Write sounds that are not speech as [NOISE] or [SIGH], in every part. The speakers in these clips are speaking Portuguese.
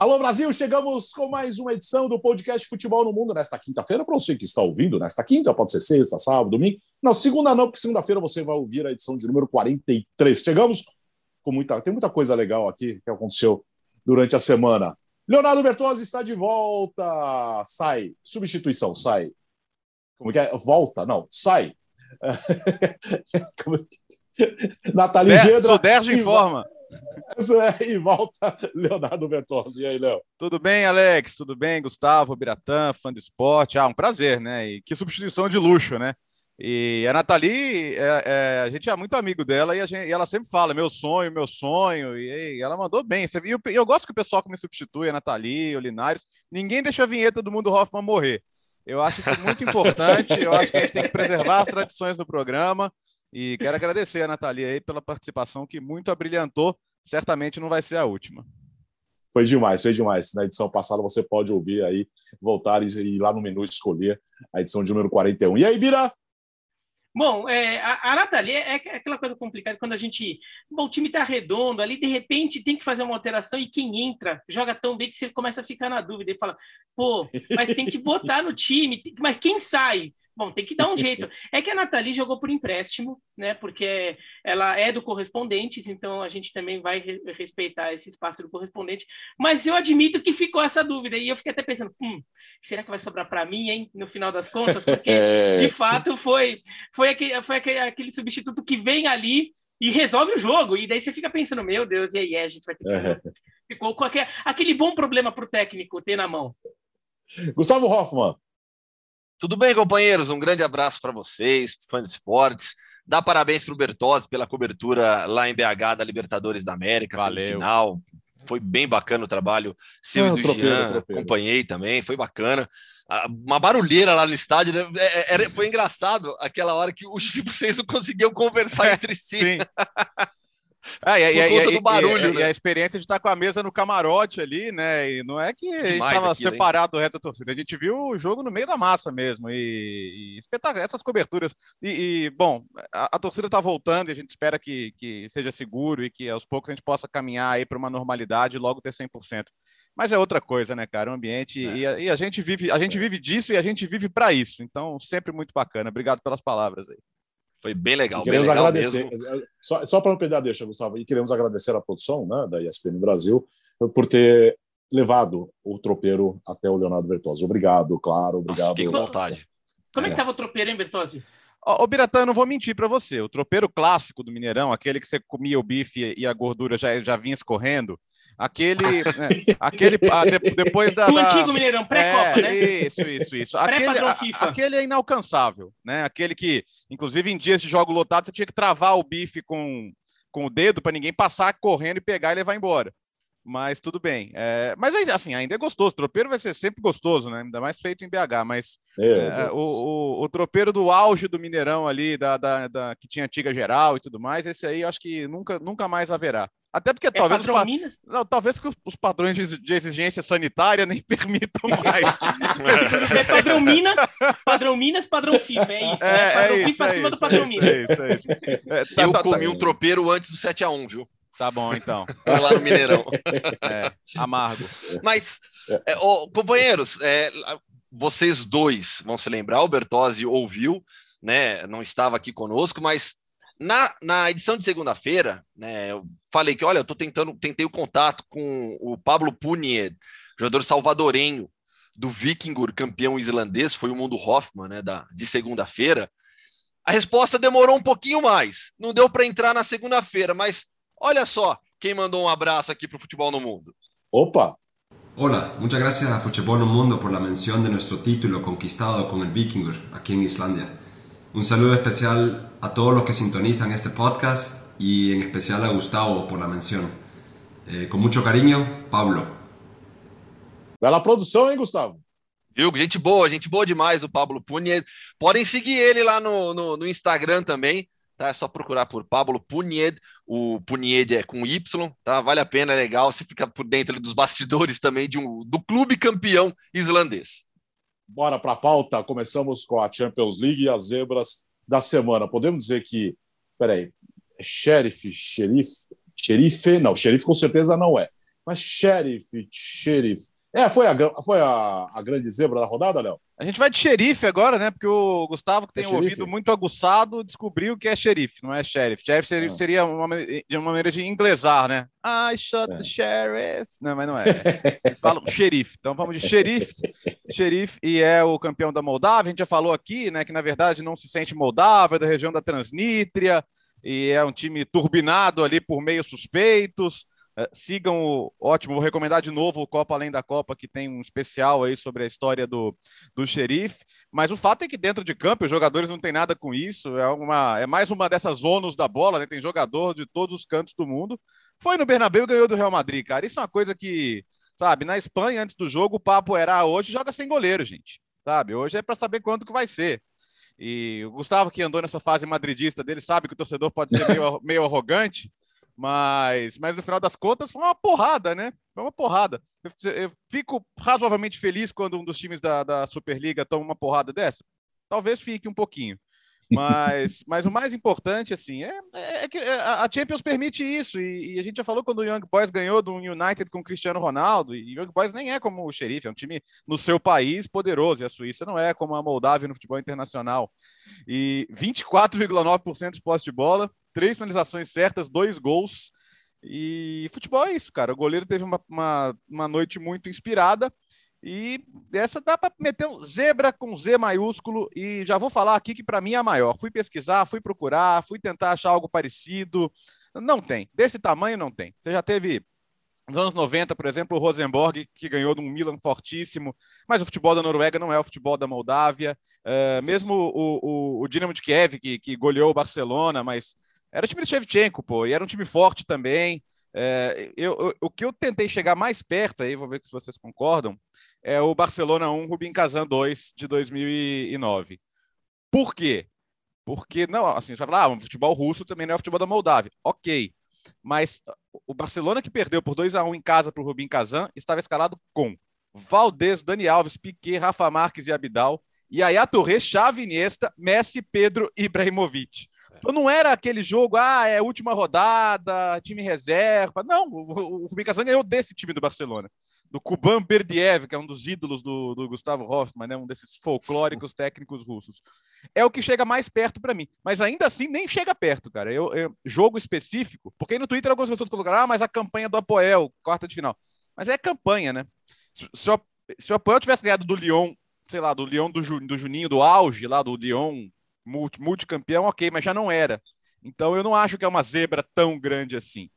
Alô Brasil, chegamos com mais uma edição do podcast Futebol no Mundo nesta quinta-feira. Para você que está ouvindo nesta quinta, pode ser sexta, sábado, domingo. Não, segunda não, porque segunda-feira você vai ouvir a edição de número 43. Chegamos com muita. Tem muita coisa legal aqui que aconteceu durante a semana. Leonardo Bertozzi está de volta. Sai. Substituição, sai. Como que é? Volta? Não, sai. [LAUGHS] Nathalie Gedra. Suderge informa. É, [LAUGHS] e volta Leonardo Bertozzi. E aí, Léo? Tudo bem, Alex? Tudo bem, Gustavo, Biratã, fã do esporte? Ah, um prazer, né? E que substituição de luxo, né? E a Nathalie, é, é, a gente é muito amigo dela e, gente, e, ela sempre fala: meu sonho, meu sonho. E, e ela mandou bem. Você viu? Eu, eu gosto que o pessoal que me substitui, a Nathalie, o Linares, ninguém deixa a vinheta do Mundo Hoffman morrer. Eu acho isso muito [LAUGHS] importante. Eu acho que a gente tem que preservar as tradições do programa. E quero agradecer a Nathalie aí pela participação que muito abrilhantou. Certamente não vai ser a última. Foi demais, foi demais. Na edição passada você pode ouvir aí, voltar e ir lá no menu escolher a edição de número 41. E aí, Bira? Bom, é, a, a Nathalie é, é, aquela coisa complicada quando a gente. Bom, o time está redondo ali, de repente tem que fazer uma alteração e quem entra joga tão bem que você começa a ficar na dúvida e fala, pô, mas tem que botar no time, mas quem sai? Bom, tem que dar um jeito. [LAUGHS] É que a Nathalie jogou por empréstimo, né? Porque ela é do Correspondentes, então a gente também vai re respeitar esse espaço do Correspondente. Mas eu admito que ficou essa dúvida. E eu fiquei até pensando, hum, será que vai sobrar para mim, hein? No final das contas, porque [LAUGHS] de fato foi, foi, aquele, foi aquele, aquele substituto que vem ali e resolve o jogo. E daí você fica pensando, meu Deus, e aí a gente vai ter que. É. Ficou com aquele, aquele bom problema para o técnico ter na mão. Gustavo Hoffman. Tudo bem, companheiros? Um grande abraço para vocês, fãs de esportes. Dá parabéns para o Bertozzi pela cobertura lá em BH da Libertadores da América, Valeu. final. Foi bem bacana o trabalho seu e do tropeiro, Jean, tropeiro. acompanhei também, foi bacana. Uma barulheira lá no estádio, né? É, é, foi engraçado aquela hora que os vocês não conseguiam conversar [LAUGHS] entre si. Sim. É, e, e, do barulho, e, né? a experiência de estar com a mesa no camarote ali, né? E não é que a gente estava separado do resto da torcida, a gente viu o jogo no meio da massa mesmo. E, espetáculo, essas coberturas. E, bom, a, a torcida está voltando e a gente espera que, que seja seguro e que aos poucos a gente possa caminhar aí para uma normalidade e logo ter 100%. Mas é outra coisa, né, cara? O ambiente é. e, a, e a gente vive, a gente vive disso e a gente vive para isso. Então, sempre muito bacana. Obrigado pelas palavras aí. Foi bem legal. queremos bem legal agradecer. Mesmo. É, só, só para não perder a deixa, Gustavo, e queremos agradecer a produção né, da ESPN Brasil por ter levado o tropeiro até o Leonardo Bertozzi. Obrigado, claro, obrigado. Fiquei com vontade. Como é que estava o tropeiro, hein, Bertozzi? Ô, Biratã, não vou mentir para você. O tropeiro clássico do Mineirão, aquele que você comia o bife e a gordura já, já vinha escorrendo, Aquele. [LAUGHS] é, aquele a, de, depois da. O da, antigo Mineirão, pré-copa, é, né? Isso, isso, isso. Aquele, a, aquele é inalcançável, né? Aquele que, inclusive, em dias de jogo lotado, você tinha que travar o bife com, com o dedo para ninguém passar correndo e pegar e levar embora. Mas tudo bem. É, mas assim, ainda é gostoso. O tropeiro vai ser sempre gostoso, né? Ainda mais feito em BH. Mas é, o, o, o, tropeiro do auge do Mineirão ali, da, da, da, que tinha antiga geral e tudo mais, esse aí eu acho que nunca, nunca mais haverá. Até porque é talvez, os, Minas? Não, talvez os padrões de, exigência sanitária nem [LAUGHS] permitam mais. é padrão Minas, padrão Minas, padrão FIFA, é isso. É, né? Padrão é FIFA é acima isso, do padrão é Minas. É isso, é isso. [LAUGHS] Tá, eu tá, comi tá, um tropeiro antes do 7x1, viu? Tá bom, então. [LAUGHS] lá no Mineirão. É, amargo. Mas, é, companheiros, é, vocês dois vão se lembrar, o Bertozzi ouviu, né? Não estava aqui conosco, mas na, na edição de segunda-feira, né, eu falei que, olha, eu tô tentando, tentei o contato com o Pablo Punier, jogador salvadorenho do Vikingur, campeão islandês, foi o Mundo Hoffman, né, da, de segunda-feira. A resposta demorou um pouquinho mais, não deu para entrar na segunda-feira, mas olha só quem mandou um abraço aqui para o Futebol no Mundo. Opa! Hola, muchas gracias a Futebol no Mundo por la mención de nuestro título conquistado con el Vikingur aquí en Islandia. Un saludo especial a todos los que sintonizan este podcast y en especial a Gustavo por la mención. Eh, com muito carinho, Pablo. Bela produção, hein, Gustavo? Viu? Gente boa, gente boa demais, o Pablo Punied. Podem seguir ele lá no, no, no, Instagram também, tá? É só procurar por Pablo Punied. O Punied é com Y, tá? Vale a pena, é legal. Você fica por dentro dos bastidores também de um, do clube campeão islandês. Bora para a pauta. Começamos com a Champions League e as zebras da semana. Podemos dizer que, peraí, é xerife, xerife, xerife, não, xerife com certeza não é. Mas Sheriff, Sheriff. É, foi a, foi a, a grande zebra da rodada, Léo? A gente vai de xerife agora, né? Porque o Gustavo, que tem é um ouvido muito aguçado, descobriu que é xerife, não é sheriff. Sheriff seria, ah. seria uma, de uma maneira de inglesar, né? I shot é. the sheriff. Não, mas não é. [LAUGHS] Eles falam xerife. Então vamos de xerife. xerife e é o campeão da Moldávia. A gente já falou aqui, né? Que na verdade não se sente Moldávia, é da região da Transnítria. E é um time turbinado ali por meios suspeitos. É, sigam o ótimo, vou recomendar de novo o Copa Além da Copa, que tem um especial aí sobre a história do, do xerife. Mas o fato é que dentro de campo os jogadores não têm nada com isso. É, uma, é mais uma dessas zonas da bola, né? Tem jogador de todos os cantos do mundo. Foi no Bernabéu e ganhou do Real Madrid, cara. Isso é uma coisa que, sabe, na Espanha, antes do jogo, o papo era ah, hoje joga sem goleiro, gente. Sabe? Hoje é para saber quanto que vai ser. E o Gustavo, que andou nessa fase madridista dele, sabe que o torcedor pode ser meio, [LAUGHS] meio arrogante. Mas, mas no final das contas foi uma porrada, né? Foi uma porrada. Eu, eu fico razoavelmente feliz quando um dos times da, da Superliga toma uma porrada dessa. Talvez fique um pouquinho. Mas, [LAUGHS] mas o mais importante, assim, é, é que é, a Champions permite isso. E, e, a gente já falou quando o Young Boys ganhou do United com o Cristiano Ronaldo. E o Young Boys nem é como o Xerife, é um time no seu país poderoso. E a Suíça não é como a Moldávia no futebol internacional. E 24,9% de posse de bola, três finalizações certas, dois gols. E futebol é isso, cara. O goleiro teve uma, uma, uma noite muito inspirada. E essa dá para meter um zebra com Z maiúsculo. E já vou falar aqui que para mim é a maior. Fui pesquisar, fui procurar, fui tentar achar algo parecido. Não tem. Desse tamanho, não tem. Você já teve nos anos 90, por exemplo, o Rosenborg, que ganhou de um Milan fortíssimo, mas o futebol da Noruega não é o futebol da Moldávia. Uh, mesmo o, o, o Dinamo de Kiev, que, que goleou o Barcelona, mas era o time de Shevchenko, pô, e era um time forte também. É, eu, eu, o que eu tentei chegar mais perto, aí vou ver se vocês concordam, é o Barcelona 1, Rubin Kazan 2 de 2009. Por quê? Porque, não, assim, você vai falar, ah, o futebol russo também não é o futebol da Moldávia. Ok. Mas o Barcelona que perdeu por 2 a 1 em casa para o Rubin Kazan estava escalado com Valdez, Dani Alves, Piquet, Rafa Marques e Abidal, e aí a Torres, Xavi, Iniesta, Messi, Pedro e Ibrahimovic. Então não era aquele jogo, ah, é última rodada, time reserva. Não, o, o Rubicazan ganhou desse time do Barcelona. Do Kuban Berdiev, que é um dos ídolos do, do Gustavo Hoffmann, né? um desses folclóricos técnicos russos. É o que chega mais perto para mim. Mas ainda assim, nem chega perto, cara. Eu, eu, jogo específico, porque aí no Twitter algumas pessoas colocaram, ah, mas a campanha do Apoel, quarta de final. Mas é campanha, né? Se, se, o, se o Apoel tivesse ganhado do Lyon, sei lá, do Lyon do, do Juninho, do auge lá do Lyon multicampeão, ok, mas já não era. Então eu não acho que é uma zebra tão grande assim.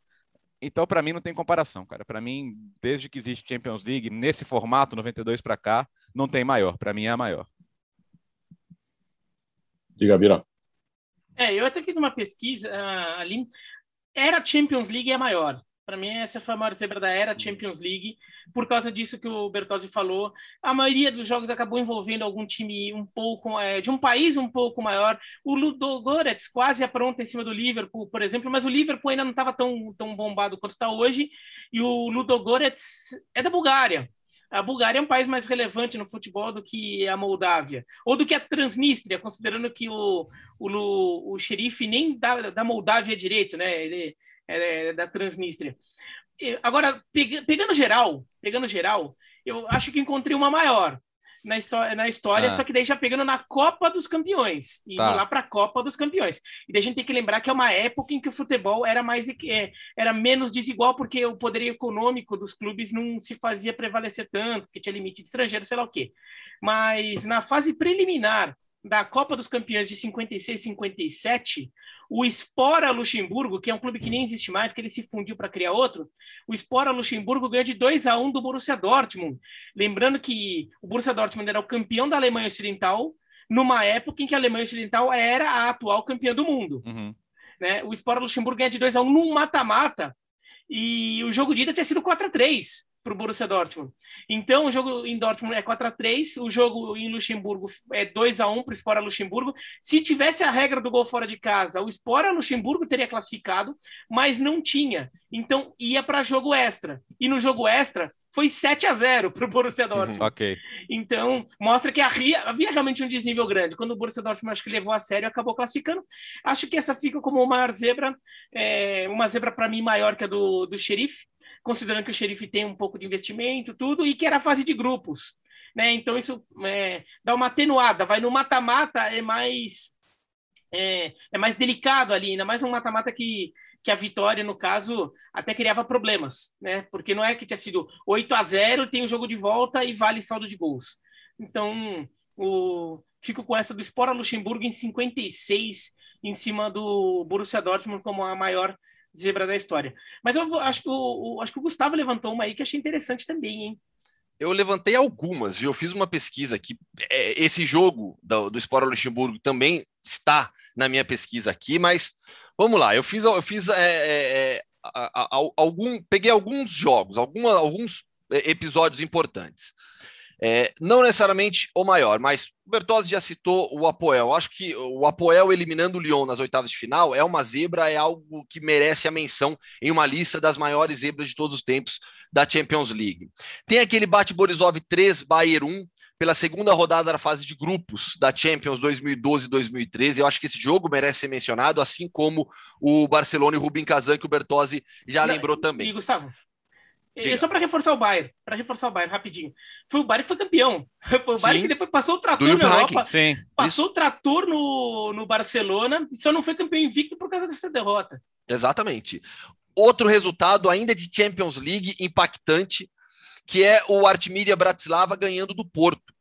Então, para mim, não tem comparação, cara. Para mim, desde que existe Champions League, nesse formato, 92 para cá, não tem maior. Para mim, é a maior. Diga, Bira. É, eu até fiz uma pesquisa uh, ali. Era Champions League é a maior. Para mim, essa foi a maior zebra da era Champions League, por causa disso que o Bertozzi falou. A maioria dos jogos acabou envolvendo algum time um pouco é, de um país um pouco maior. O Ludogorets quase apronta em cima do Liverpool, por exemplo, mas o Liverpool ainda não estava tão, tão bombado quanto está hoje. E o Ludogorets é da Bulgária. A Bulgária é um país mais relevante no futebol do que a Moldávia, ou do que a Transnistria, considerando que o, o, o xerife nem da, da Moldávia é direito, né? Ele é, é, da Transnistria. Agora, pegando geral, pegando geral, eu acho que encontrei uma maior na, história, na história, ah. só que daí já pegando na Copa dos Campeões, e tá. lá para a Copa dos Campeões. E daí a gente tem que lembrar que é uma época em que o futebol era mais é, era menos desigual, porque o poder econômico dos clubes não se fazia prevalecer tanto, porque tinha limite de estrangeiro, sei lá o quê. Mas na fase preliminar da Copa dos Campeões de 56 57, o Spora Luxemburgo, que é um clube que nem existe mais, porque ele se fundiu para criar outro, o Spora Luxemburgo ganha de 2 a 1 do Borussia Dortmund. Lembrando que o Borussia Dortmund era o campeão da Alemanha Ocidental, numa época em que a Alemanha Ocidental era a atual campeã do mundo. Uhum. Né? O Spora Luxemburgo ganha de 2 a 1 num mata-mata, e o jogo de ida tinha sido 4 a 3 para o Borussia Dortmund. Então, o jogo em Dortmund é 4 a 3 o jogo em Luxemburgo é 2 a 1 para o Spora Luxemburgo. Se tivesse a regra do gol fora de casa, o Spora Luxemburgo teria classificado, mas não tinha. Então, ia para jogo extra. E no jogo extra, foi 7 a 0 para o Borussia Dortmund. Uhum, ok. Então, mostra que havia, havia realmente um desnível grande. Quando o Borussia Dortmund acho que levou a sério, acabou classificando. Acho que essa fica como uma maior zebra, é, uma zebra para mim maior que a do, do Xerife. Considerando que o xerife tem um pouco de investimento, tudo, e que era fase de grupos. Né? Então isso é, dá uma atenuada, vai no mata-mata, é mais é, é, mais delicado ali, ainda mais no mata-mata que, que a vitória, no caso, até criava problemas, né? Porque não é que tinha sido 8 a 0 tem o jogo de volta e vale saldo de gols. Então, o, fico com essa do Spora Luxemburgo em 56, em cima do Borussia Dortmund como a maior zebra da história. Mas eu acho que o, o, acho que o Gustavo levantou uma aí que achei interessante também, hein? Eu levantei algumas, viu? Eu fiz uma pesquisa aqui. É, esse jogo do, do Sport Luxemburgo também está na minha pesquisa aqui, mas vamos lá. Eu fiz, eu fiz é, é, é algum, peguei alguns jogos, alguns é, episódios importantes. É, não necessariamente o maior, mas o Bertozzi já citou o Apoel. Acho que o Apoel eliminando o Lyon nas oitavas de final é uma zebra, é algo que merece a menção em uma lista das maiores zebras de todos os tempos da Champions League. Tem aquele Bate Borisov 3, Bayern 1, pela segunda rodada da fase de grupos da Champions 2012-2013. Eu acho que esse jogo merece ser mencionado, assim como o Barcelona e o Rubin Kazan, que o Bertozzi já Não, lembrou também. E, Gustavo, Diga. Só para reforçar o Bayern, para reforçar o Bayern rapidinho. Foi o Bayern que foi campeão. [LAUGHS] Foi o Bayern sim. que depois passou o trator na Europa, passou Isso. o trator no, no Barcelona e só não foi campeão invicto por causa dessa derrota. Exatamente. Outro resultado ainda de Champions League impactante, que é o Artemíria Bratislava ganhando do Porto.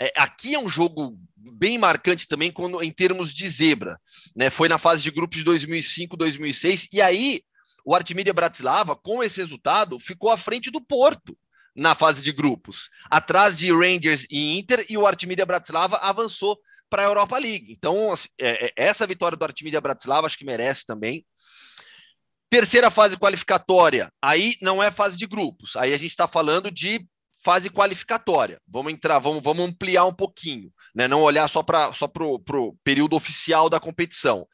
É, aqui é um jogo bem marcante também quando, em termos de zebra. Né? Foi na fase de grupos de 2005, 2006, e aí o Artemídia Bratislava, com esse resultado, ficou à frente do Porto na fase de grupos, atrás de Rangers e Inter, e o Artemídia Bratislava avançou para a Europa League. Então, assim, é, é, essa vitória do Artemídia Bratislava acho que merece também. Terceira fase qualificatória, aí não é fase de grupos, aí a gente está falando de fase qualificatória. Vamos entrar, vamos, vamos ampliar um pouquinho, né? não olhar só para só o período oficial da competição.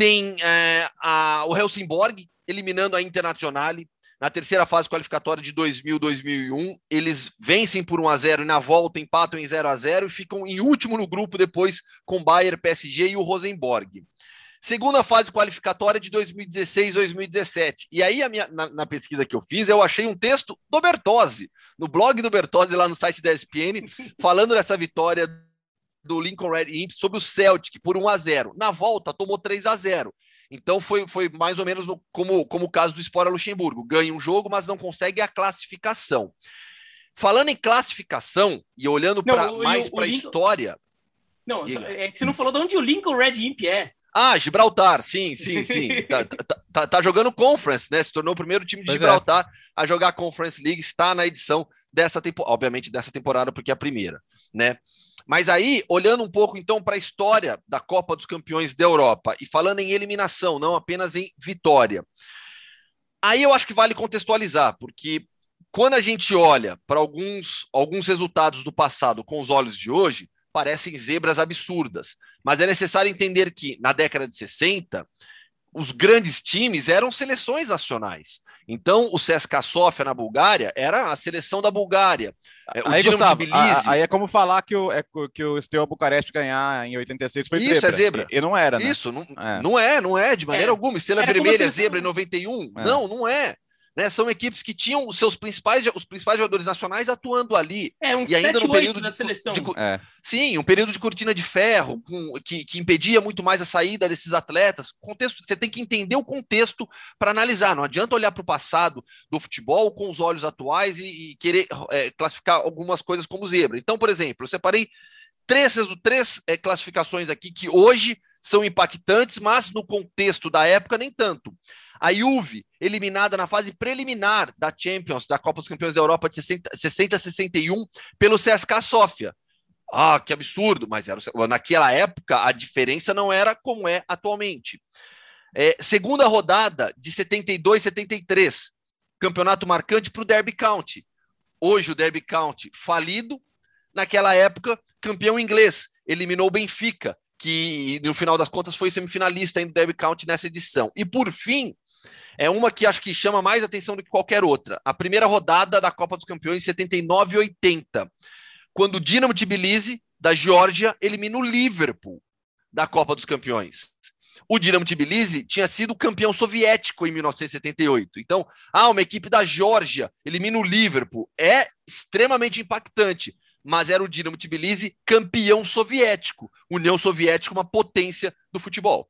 Tem é, a, o Helsingborg, eliminando a Internazionale. Na terceira fase qualificatória de 2000-2001, eles vencem por 1 a 0 e na volta empatam em 0 a 0 e ficam em último no grupo depois com Bayern, PSG e o Rosenborg. Segunda fase qualificatória de 2016-2017. E aí, minha, na, na, pesquisa que eu fiz, eu achei um texto do Bertozzi, no blog do Bertozzi, lá no site da ESPN, [LAUGHS] falando dessa vitória do Lincoln Red Imps sobre o Celtic por 1 a 0 Na volta, tomou 3 a 0 então foi, foi mais ou menos no, como, como o caso do Spora Luxemburgo. Ganha um jogo, mas não consegue a classificação. Falando em classificação e olhando pra, mais para a história. Não, diga. é que você não falou de onde o Lincoln Red Imp é. Ah, Gibraltar, sim, sim, sim. [LAUGHS] tá, tá, tá, tá, jogando Conference, né? Se tornou o primeiro time de pois é. Gibraltar é. a jogar Conference League, está na edição dessa temporada, obviamente dessa temporada, porque é a primeira, né? Mas aí, olhando um pouco então para a história da Copa dos Campeões da Europa e falando em eliminação, não apenas em vitória. Aí eu acho que vale contextualizar, porque quando a gente olha para alguns, alguns resultados do passado com os olhos de hoje, parecem zebras absurdas. Mas é necessário entender que na década de 60, os grandes times eram seleções nacionais. Então, o CSKA Sofia na Bulgária era a seleção da Bulgária. É, o aí, Gustavo, aí é como falar que o, é, que o Steaua Bucareste ganhar em 86 foi Isso, zebra. é zebra. E, e, não era, né? Isso, não é, não é, não é de maneira é. alguma. Estrela Vermelha é zebra em 91? É. Não, não é. Né? São equipes que tinham os seus principais, os principais jogadores nacionais atuando ali. É, um e ainda 7, no período de, seleção. De, é. Sim, um período de cortina de ferro, com, que, que impedia muito mais a saída desses atletas. Contexto, você tem que entender o contexto para analisar. Não adianta olhar para o passado do futebol com os olhos atuais e, e querer é, classificar algumas coisas como zebra. Então, por exemplo, eu separei três, três é, classificações aqui que hoje são impactantes, mas no contexto da época nem tanto. A Juve, eliminada na fase preliminar da Champions, da Copa dos Campeões da Europa de 60, 60 a 61, pelo CSKA Sofia. Ah, que absurdo, mas era, naquela época a diferença não era como é atualmente. É, segunda rodada de 72 73, campeonato marcante para o Derby County. Hoje o Derby County falido, naquela época campeão inglês, eliminou o Benfica, que no final das contas foi semifinalista do Derby County nessa edição. E por fim, é uma que acho que chama mais atenção do que qualquer outra. A primeira rodada da Copa dos Campeões, 79 e 80, quando o Dinamo Tbilisi, da Geórgia, elimina o Liverpool da Copa dos Campeões. o Dinamo Tbilisi tinha sido campeão soviético em 1978. Então, ah, uma equipe da Geórgia elimina o Liverpool. É extremamente impactante, mas era o Dinamo Tbilisi campeão soviético. União Soviética, uma potência do futebol.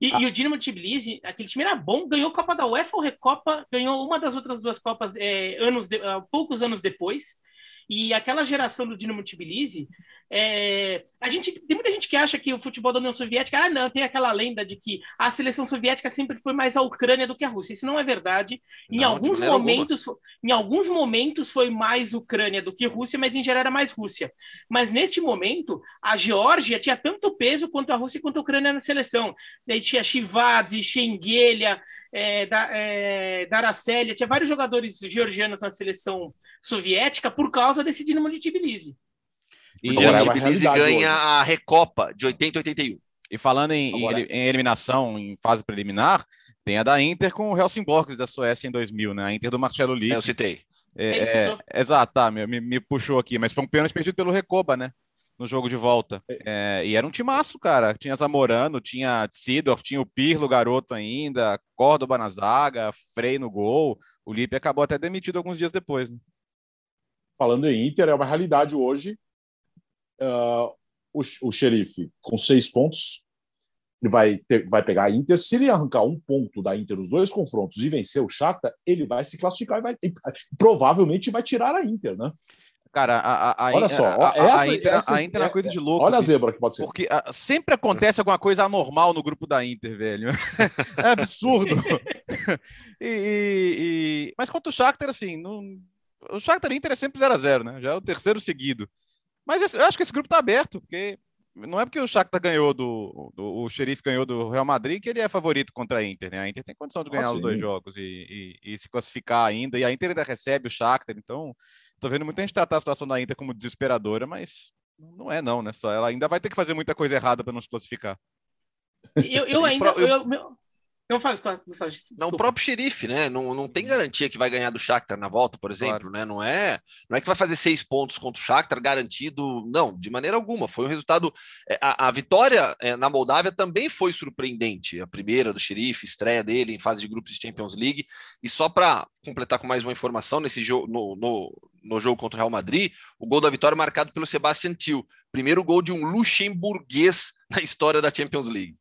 E, ah. e, o Dinamo Tbilisi, aquele time era bom, ganhou a Copa da UEFA ou Recopa, ganhou uma das outras duas Copas é, anos de, poucos anos depois. E aquela geração do Dinamo Tbilisi é, a gente tem muita gente que acha que o futebol da União Soviética, ah, não, tem aquela lenda de que a seleção soviética sempre foi mais a Ucrânia do que a Rússia. Isso não é verdade. Em não, alguns momentos, em alguns momentos foi mais Ucrânia do que Rússia, mas em geral era mais Rússia. Mas neste momento, a Geórgia tinha tanto peso quanto a Rússia quanto a Ucrânia na seleção. Daí tinha Shivadze, Shengelia, é, da, é, Daracélia, tinha vários jogadores georgianos na seleção soviética por causa desse Dinamo de Tbilisi. E o Dinamo Tbilisi ganha hoje. a Recopa de 80 e 81. E falando em, em, eliminação, em fase preliminar, tem a da Inter com o Helsingborg da Suécia em 2000, né? A Inter do Marcelo Lick. É, eu citei. É, é, exato, tá, me, me, puxou aqui, mas foi um pênalti perdido pelo Recoba, né? No jogo de volta. É, e era um timaço, cara. Tinha Zamorano, tinha Sidorf, tinha o Pirlo, garoto ainda, Córdoba na zaga, Frei no gol. O Lipe acabou até demitido alguns dias depois, né? Falando em Inter, é uma realidade hoje uh, o, o xerife com seis pontos, ele vai, ter, vai pegar a Inter. Se ele arrancar um ponto da Inter os dois confrontos e vencer o Shakhtar, ele vai se classificar e vai, provavelmente vai tirar a Inter, né? Cara, a, a, olha só, a, essa, essa, a Inter é uma coisa de louco. Olha a zebra que pode ser. Porque sempre acontece alguma coisa anormal no grupo da Inter, velho. [LAUGHS] é absurdo. [LAUGHS] e, e, e... Mas quanto o Shakhtar, assim, não... o Shakhtar Inter é sempre 0 a 0 né? Já é o terceiro seguido. Mas eu acho que esse grupo está aberto, porque não é porque o Shakhtar ganhou do, do, o Xerife ganhou do Real Madrid que ele é favorito contra a Inter, né? A Inter tem condição de ganhar ah, os dois jogos e, e, e, se classificar ainda. E a Inter ainda recebe o Shakhtar, então tô vendo muita gente tratar a situação da Inter como desesperadora, mas não é não, né? Só ela ainda vai ter que fazer muita coisa errada para não se classificar. Eu, eu [LAUGHS] ainda eu, eu, não faz, Gustavo. Não, o próprio xerife, né? Não, não tem garantia que vai ganhar do Shakhtar na volta, por exemplo, claro. né? Não é, não é que vai fazer seis pontos contra o Shakhtar garantido, não, de maneira alguma. Foi um resultado. É, a, a vitória é, na Moldávia também foi surpreendente. A primeira do xerife, estreia dele em fase de grupos de Champions League. E só para completar com mais uma informação nesse jogo, no, no, no jogo contra o Real Madrid, o gol da vitória marcado pelo Sebastian Thiel, primeiro gol de um luxemburguês na história da Champions League.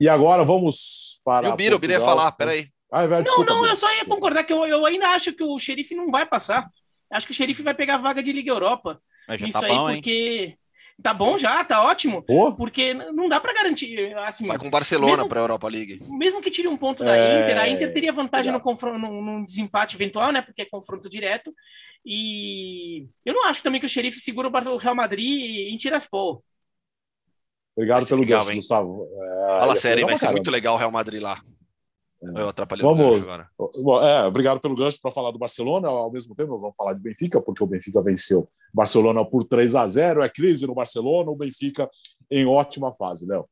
E agora vamos para. E o Bira, o Bira ia falar, peraí. Ah, velho, desculpa, não, não, eu só ia concordar que eu, eu ainda acho que o xerife não vai passar. Acho que o xerife vai pegar a vaga de Liga Europa. Mas já Isso tá aí, bom, porque. Hein? Tá bom já, tá ótimo. Porque não dá para garantir. Assim, vai com Barcelona para a Europa League. Mesmo que tire um ponto da é... Inter, a Inter teria vantagem no confronto, num, num, desempate eventual, né? Porque é confronto direto. E eu não acho também que o xerife segura o Real Madrid em Tiraspol. Obrigado pelo legal, gancho, Gustavo. É, Fala sério, vai ser muito legal o Real Madrid lá. É. Eu atrapalhei vamos, agora. É, obrigado pelo gancho para falar do Barcelona. Ao mesmo tempo, nós vamos falar de Benfica, porque o Benfica venceu Barcelona por 3 a 0 É crise no Barcelona, o Benfica em ótima fase, Léo.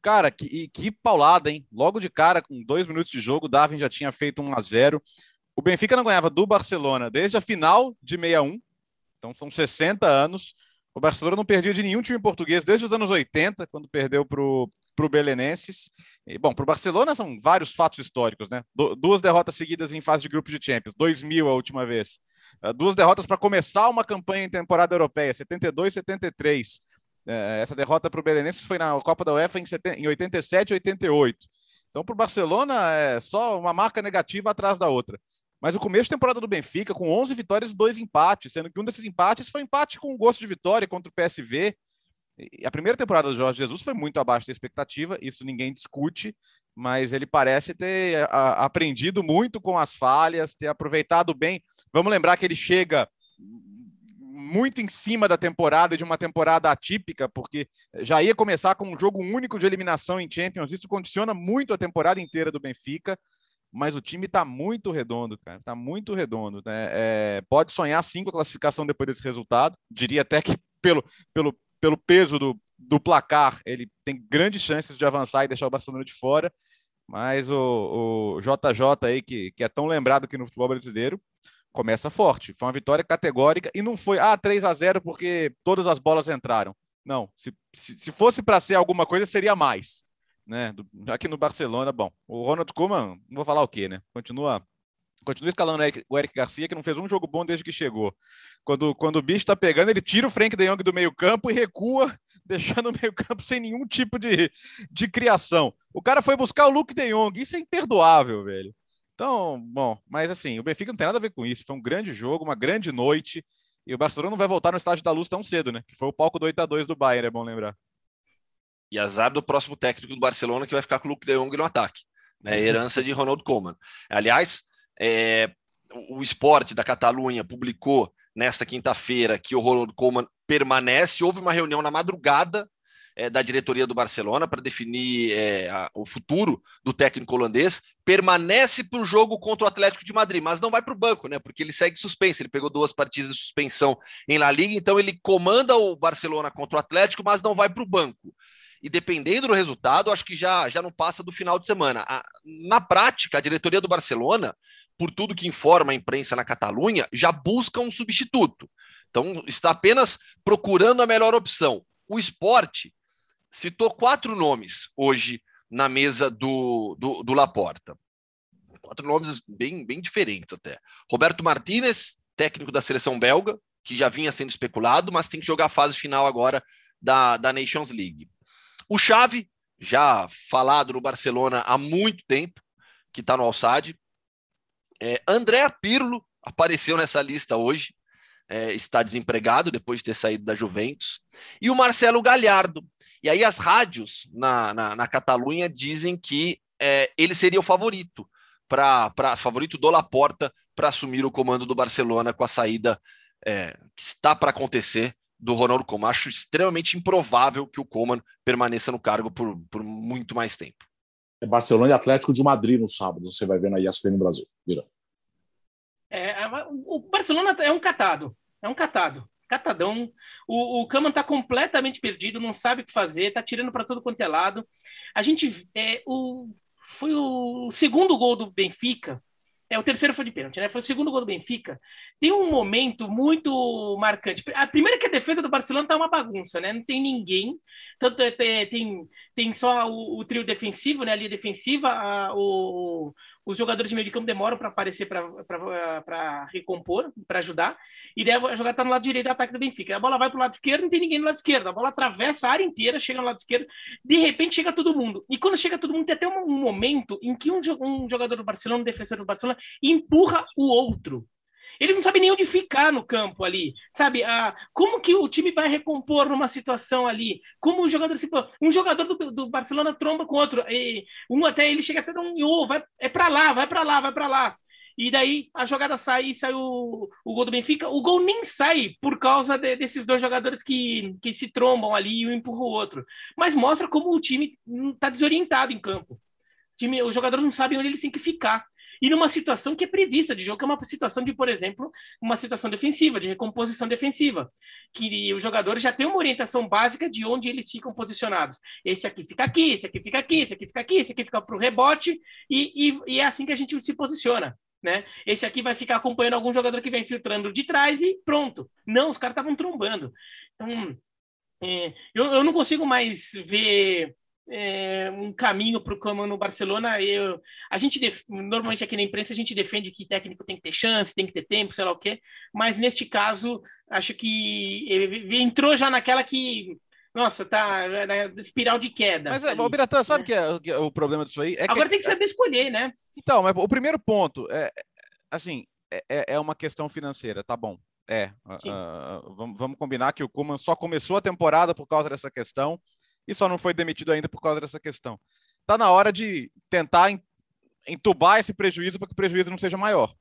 Cara, que, que paulada, hein? Logo de cara, com dois minutos de jogo, o Darwin já tinha feito 1 a 0 O Benfica não ganhava do Barcelona desde a final de 61, então são 60 anos. O Barcelona não perdia de nenhum time português desde os anos 80, quando perdeu para o Belenenses. E, bom, para o Barcelona são vários fatos históricos, né? Du duas derrotas seguidas em fase de grupos de Champions, 2000 a última vez. Uh, duas derrotas para começar uma campanha em temporada europeia, 72 73. Uh, essa derrota para o Belenenses foi na Copa da UEFA em, em 87 e 88. Então, para o Barcelona, é só uma marca negativa atrás da outra. Mas o começo de temporada do Benfica, com 11 vitórias e dois empates, sendo que um desses empates foi empate com gosto de vitória contra o PSV. E a primeira temporada do Jorge Jesus foi muito abaixo da expectativa, isso ninguém discute, mas ele parece ter aprendido muito com as falhas, ter aproveitado bem. Vamos lembrar que ele chega muito em cima da temporada, de uma temporada atípica, porque já ia começar com um jogo único de eliminação em Champions, isso condiciona muito a temporada inteira do Benfica mas o time está muito redondo, cara. Está muito redondo. Né? É, pode sonhar sim com a classificação depois desse resultado. Diria até que pelo, pelo, pelo peso do, do placar, ele tem grandes chances de avançar e deixar o Barcelona de fora. Mas o, o JJ aí, que, que é tão lembrado aqui no futebol brasileiro, começa forte. Foi uma vitória categórica e não foi, ah, 3 a 0 porque todas as bolas entraram. Não, se, se, se fosse para ser alguma coisa, seria mais. Né? Aqui no Barcelona, bom, o Ronald Koeman, não vou falar o quê, né? Continua continua escalando o Eric Garcia, que não fez um jogo bom desde que chegou. Quando, quando o bicho tá pegando, ele tira o Frank de Jong do meio-campo e recua, [LAUGHS] deixando o meio-campo sem nenhum tipo de, de criação. O cara foi buscar o Luke de Jong, isso é imperdoável, velho. Então, bom, mas assim, o Benfica não tem nada a ver com isso. Foi um grande jogo, uma grande noite. E o Barcelona não vai voltar no estádio da luz tão cedo, né? Que foi o palco do 8 a 2 do Bayern, é bom lembrar. E azar do próximo técnico do Barcelona que vai ficar com o Luke de Jong no ataque. Né? Herança de Ronald Koeman. Aliás, é, o esporte da Catalunha publicou nesta quinta-feira que o Ronald Koeman permanece. Houve uma reunião na madrugada é, da diretoria do Barcelona para definir é, a, o futuro do técnico holandês. Permanece para o jogo contra o Atlético de Madrid, mas não vai para o banco, né? Porque ele segue suspenso. Ele pegou duas partidas de suspensão em La Liga, então ele comanda o Barcelona contra o Atlético, mas não vai para o banco e dependendo do resultado, acho que já, já não passa do final de semana. A, na prática, a diretoria do Barcelona, por tudo que informa a imprensa na Catalunha, já busca um substituto. Então, está apenas procurando a melhor opção. O esporte citou quatro nomes hoje na mesa do, do, do Laporta. Quatro nomes bem, bem diferentes até. Roberto Martinez, técnico da seleção belga, que já vinha sendo especulado, mas tem que jogar a fase final agora da, da Nations League. O Xavi, já falado no Barcelona há muito tempo, que está no Alçade. É, André Pirlo apareceu nessa lista hoje, é, está desempregado depois de ter saído da Juventus. E o Marcelo Galhardo. E aí as rádios na, na, na Catalunha dizem que é, ele seria o favorito, para favorito do Laporta para assumir o comando do Barcelona com a saída é, que está para acontecer do Ronaldo Koeman. Acho extremamente improvável que o Koeman permaneça no cargo por, por muito mais tempo. É Barcelona e Atlético de Madrid no sábado, você vai ver na ESPN no Brasil. Vira. É, o Barcelona é um catado, é um catado, catadão. O, o Kaman está completamente perdido, não sabe o que fazer, está tirando para todo quanto é lado. A gente, é, o, foi o segundo gol do Benfica, é, o terceiro foi de pênalti, né? Foi o segundo gol do Benfica. Tem um momento muito marcante. A primeira é que a defesa do Barcelona tá uma bagunça, né? Não tem ninguém. Tanto é, tem, tem só o, o trio defensivo, né? A linha defensiva, a, o, os jogadores de meio de campo demoram para aparecer para recompor, para ajudar. E daí a jogada está no lado direito do ataque do Benfica. A bola vai para o lado esquerdo, não tem ninguém no lado esquerdo. A bola atravessa a área inteira, chega no lado esquerdo. De repente chega todo mundo. E quando chega todo mundo, tem até um, momento em que um, um jogador do Barcelona, um defensor do Barcelona, empurra o outro. Eles não sabem nem onde ficar no campo ali, sabe? Ah, como que o time vai recompor numa situação ali? Como o jogador se um jogador do, do Barcelona tromba com outro, e um até ele chega até dar um oh, vai é para lá, vai para lá, vai para lá. E daí a jogada sai e sai o, o gol do Benfica. O gol nem sai por causa de, desses dois jogadores que, que se trombam ali e um empurra o outro. Mas mostra como o time está desorientado em campo. O time, os jogadores não sabem onde eles têm que ficar e numa situação que é prevista de jogo, que é uma situação de, por exemplo, uma situação defensiva, de recomposição defensiva, que os jogadores já têm uma orientação básica de onde eles ficam posicionados. Esse aqui fica aqui, esse aqui fica aqui, esse aqui fica aqui, esse aqui fica para o rebote, e, e, e é assim que a gente se posiciona. Né? Esse aqui vai ficar acompanhando algum jogador que vem filtrando de trás e pronto. Não, os caras estavam trombando. Então, é, eu, eu não consigo mais ver é, um caminho para o como no Barcelona. Eu, a gente def, normalmente aqui na imprensa a gente defende que técnico tem que ter chance, tem que ter tempo, sei lá o quê. Mas neste caso acho que entrou já naquela que nossa, tá na espiral de queda. Mas, ali, Biratã, sabe né? que, é, que é o problema disso aí? É Agora que, tem que saber escolher, né? Então, mas o primeiro ponto é, assim, é, é uma questão financeira, tá bom. É, uh, vamos, vamos combinar que o Kuman só começou a temporada por causa dessa questão e só não foi demitido ainda por causa dessa questão. Está na hora de tentar entubar esse prejuízo para que o prejuízo não seja maior.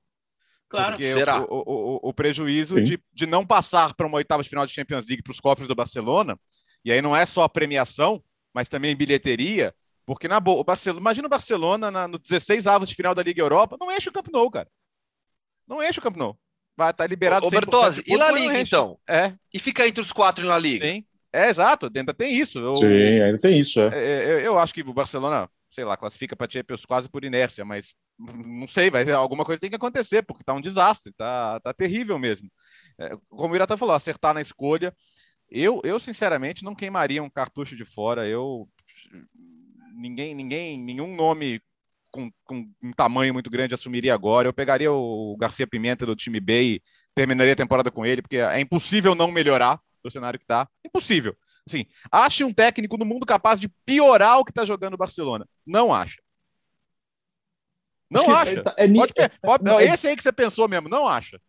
Claro, Porque será. O, o, o, o prejuízo de, de não passar para uma oitava de final de Champions League para os cofres do Barcelona, e aí não é só a premiação, mas também bilheteria, porque na boa, o Barcelona, imagina o Barcelona na, no 16 avos de final da Liga Europa, não enche o Camp Nou, cara. Não enche o Camp Nou. Vai estar tá liberado. Ô, Bertozzi, e La Liga então? É. E fica entre os quatro em La Liga? Sim. É, exato, ainda tem isso. Eu, Sim, ainda tem isso, é. é eu, eu, acho que o Barcelona, sei lá, classifica para Champions quase por inércia, mas não sei, vai alguma coisa tem que acontecer, porque tá um desastre, tá, tá terrível mesmo. É, como o Irata falou, acertar na escolha. Eu, eu, sinceramente, não queimaria um cartucho de fora. Eu ninguém, ninguém, nenhum nome com, com, um tamanho muito grande assumiria agora. Eu pegaria o Garcia Pimenta do time B e terminaria a temporada com ele, porque é impossível não melhorar do cenário que está. Impossível. Assim, ache um técnico no mundo capaz de piorar o que está jogando o Barcelona. Não acha. Não acha. É, tá, é, pode, pode, é, esse aí que você pensou mesmo, não acha.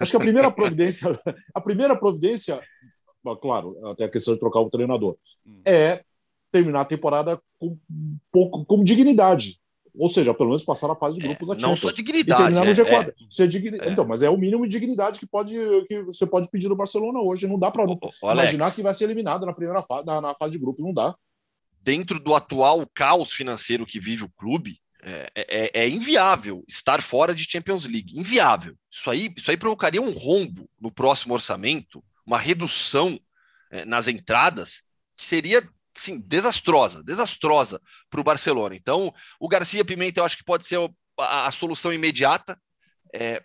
Acho que a primeira providência, a primeira providência, claro, até a questão de trocar o treinador, hum. é terminar a temporada com pouco com dignidade. Ou seja, pelo menos passar a fase de é, grupos é, Não só dignidade. E no G4. É, é. digni... é. Então, mas é o mínimo de dignidade que, pode, que você pode pedir do Barcelona hoje. Não dá para imaginar Alex, que vai ser eliminado na primeira fase, na, na fase de grupos. Não dá. Dentro do atual caos financeiro que vive o clube, é, é, inviável estar fora de Champions League. Inviável. Isso aí, isso aí provocaria um rombo no próximo orçamento, uma redução nas entradas, que seria sim, desastrosa, desastrosa para o Barcelona. Então, o Garcia Pimenta eu acho que pode ser a, a solução imediata, é,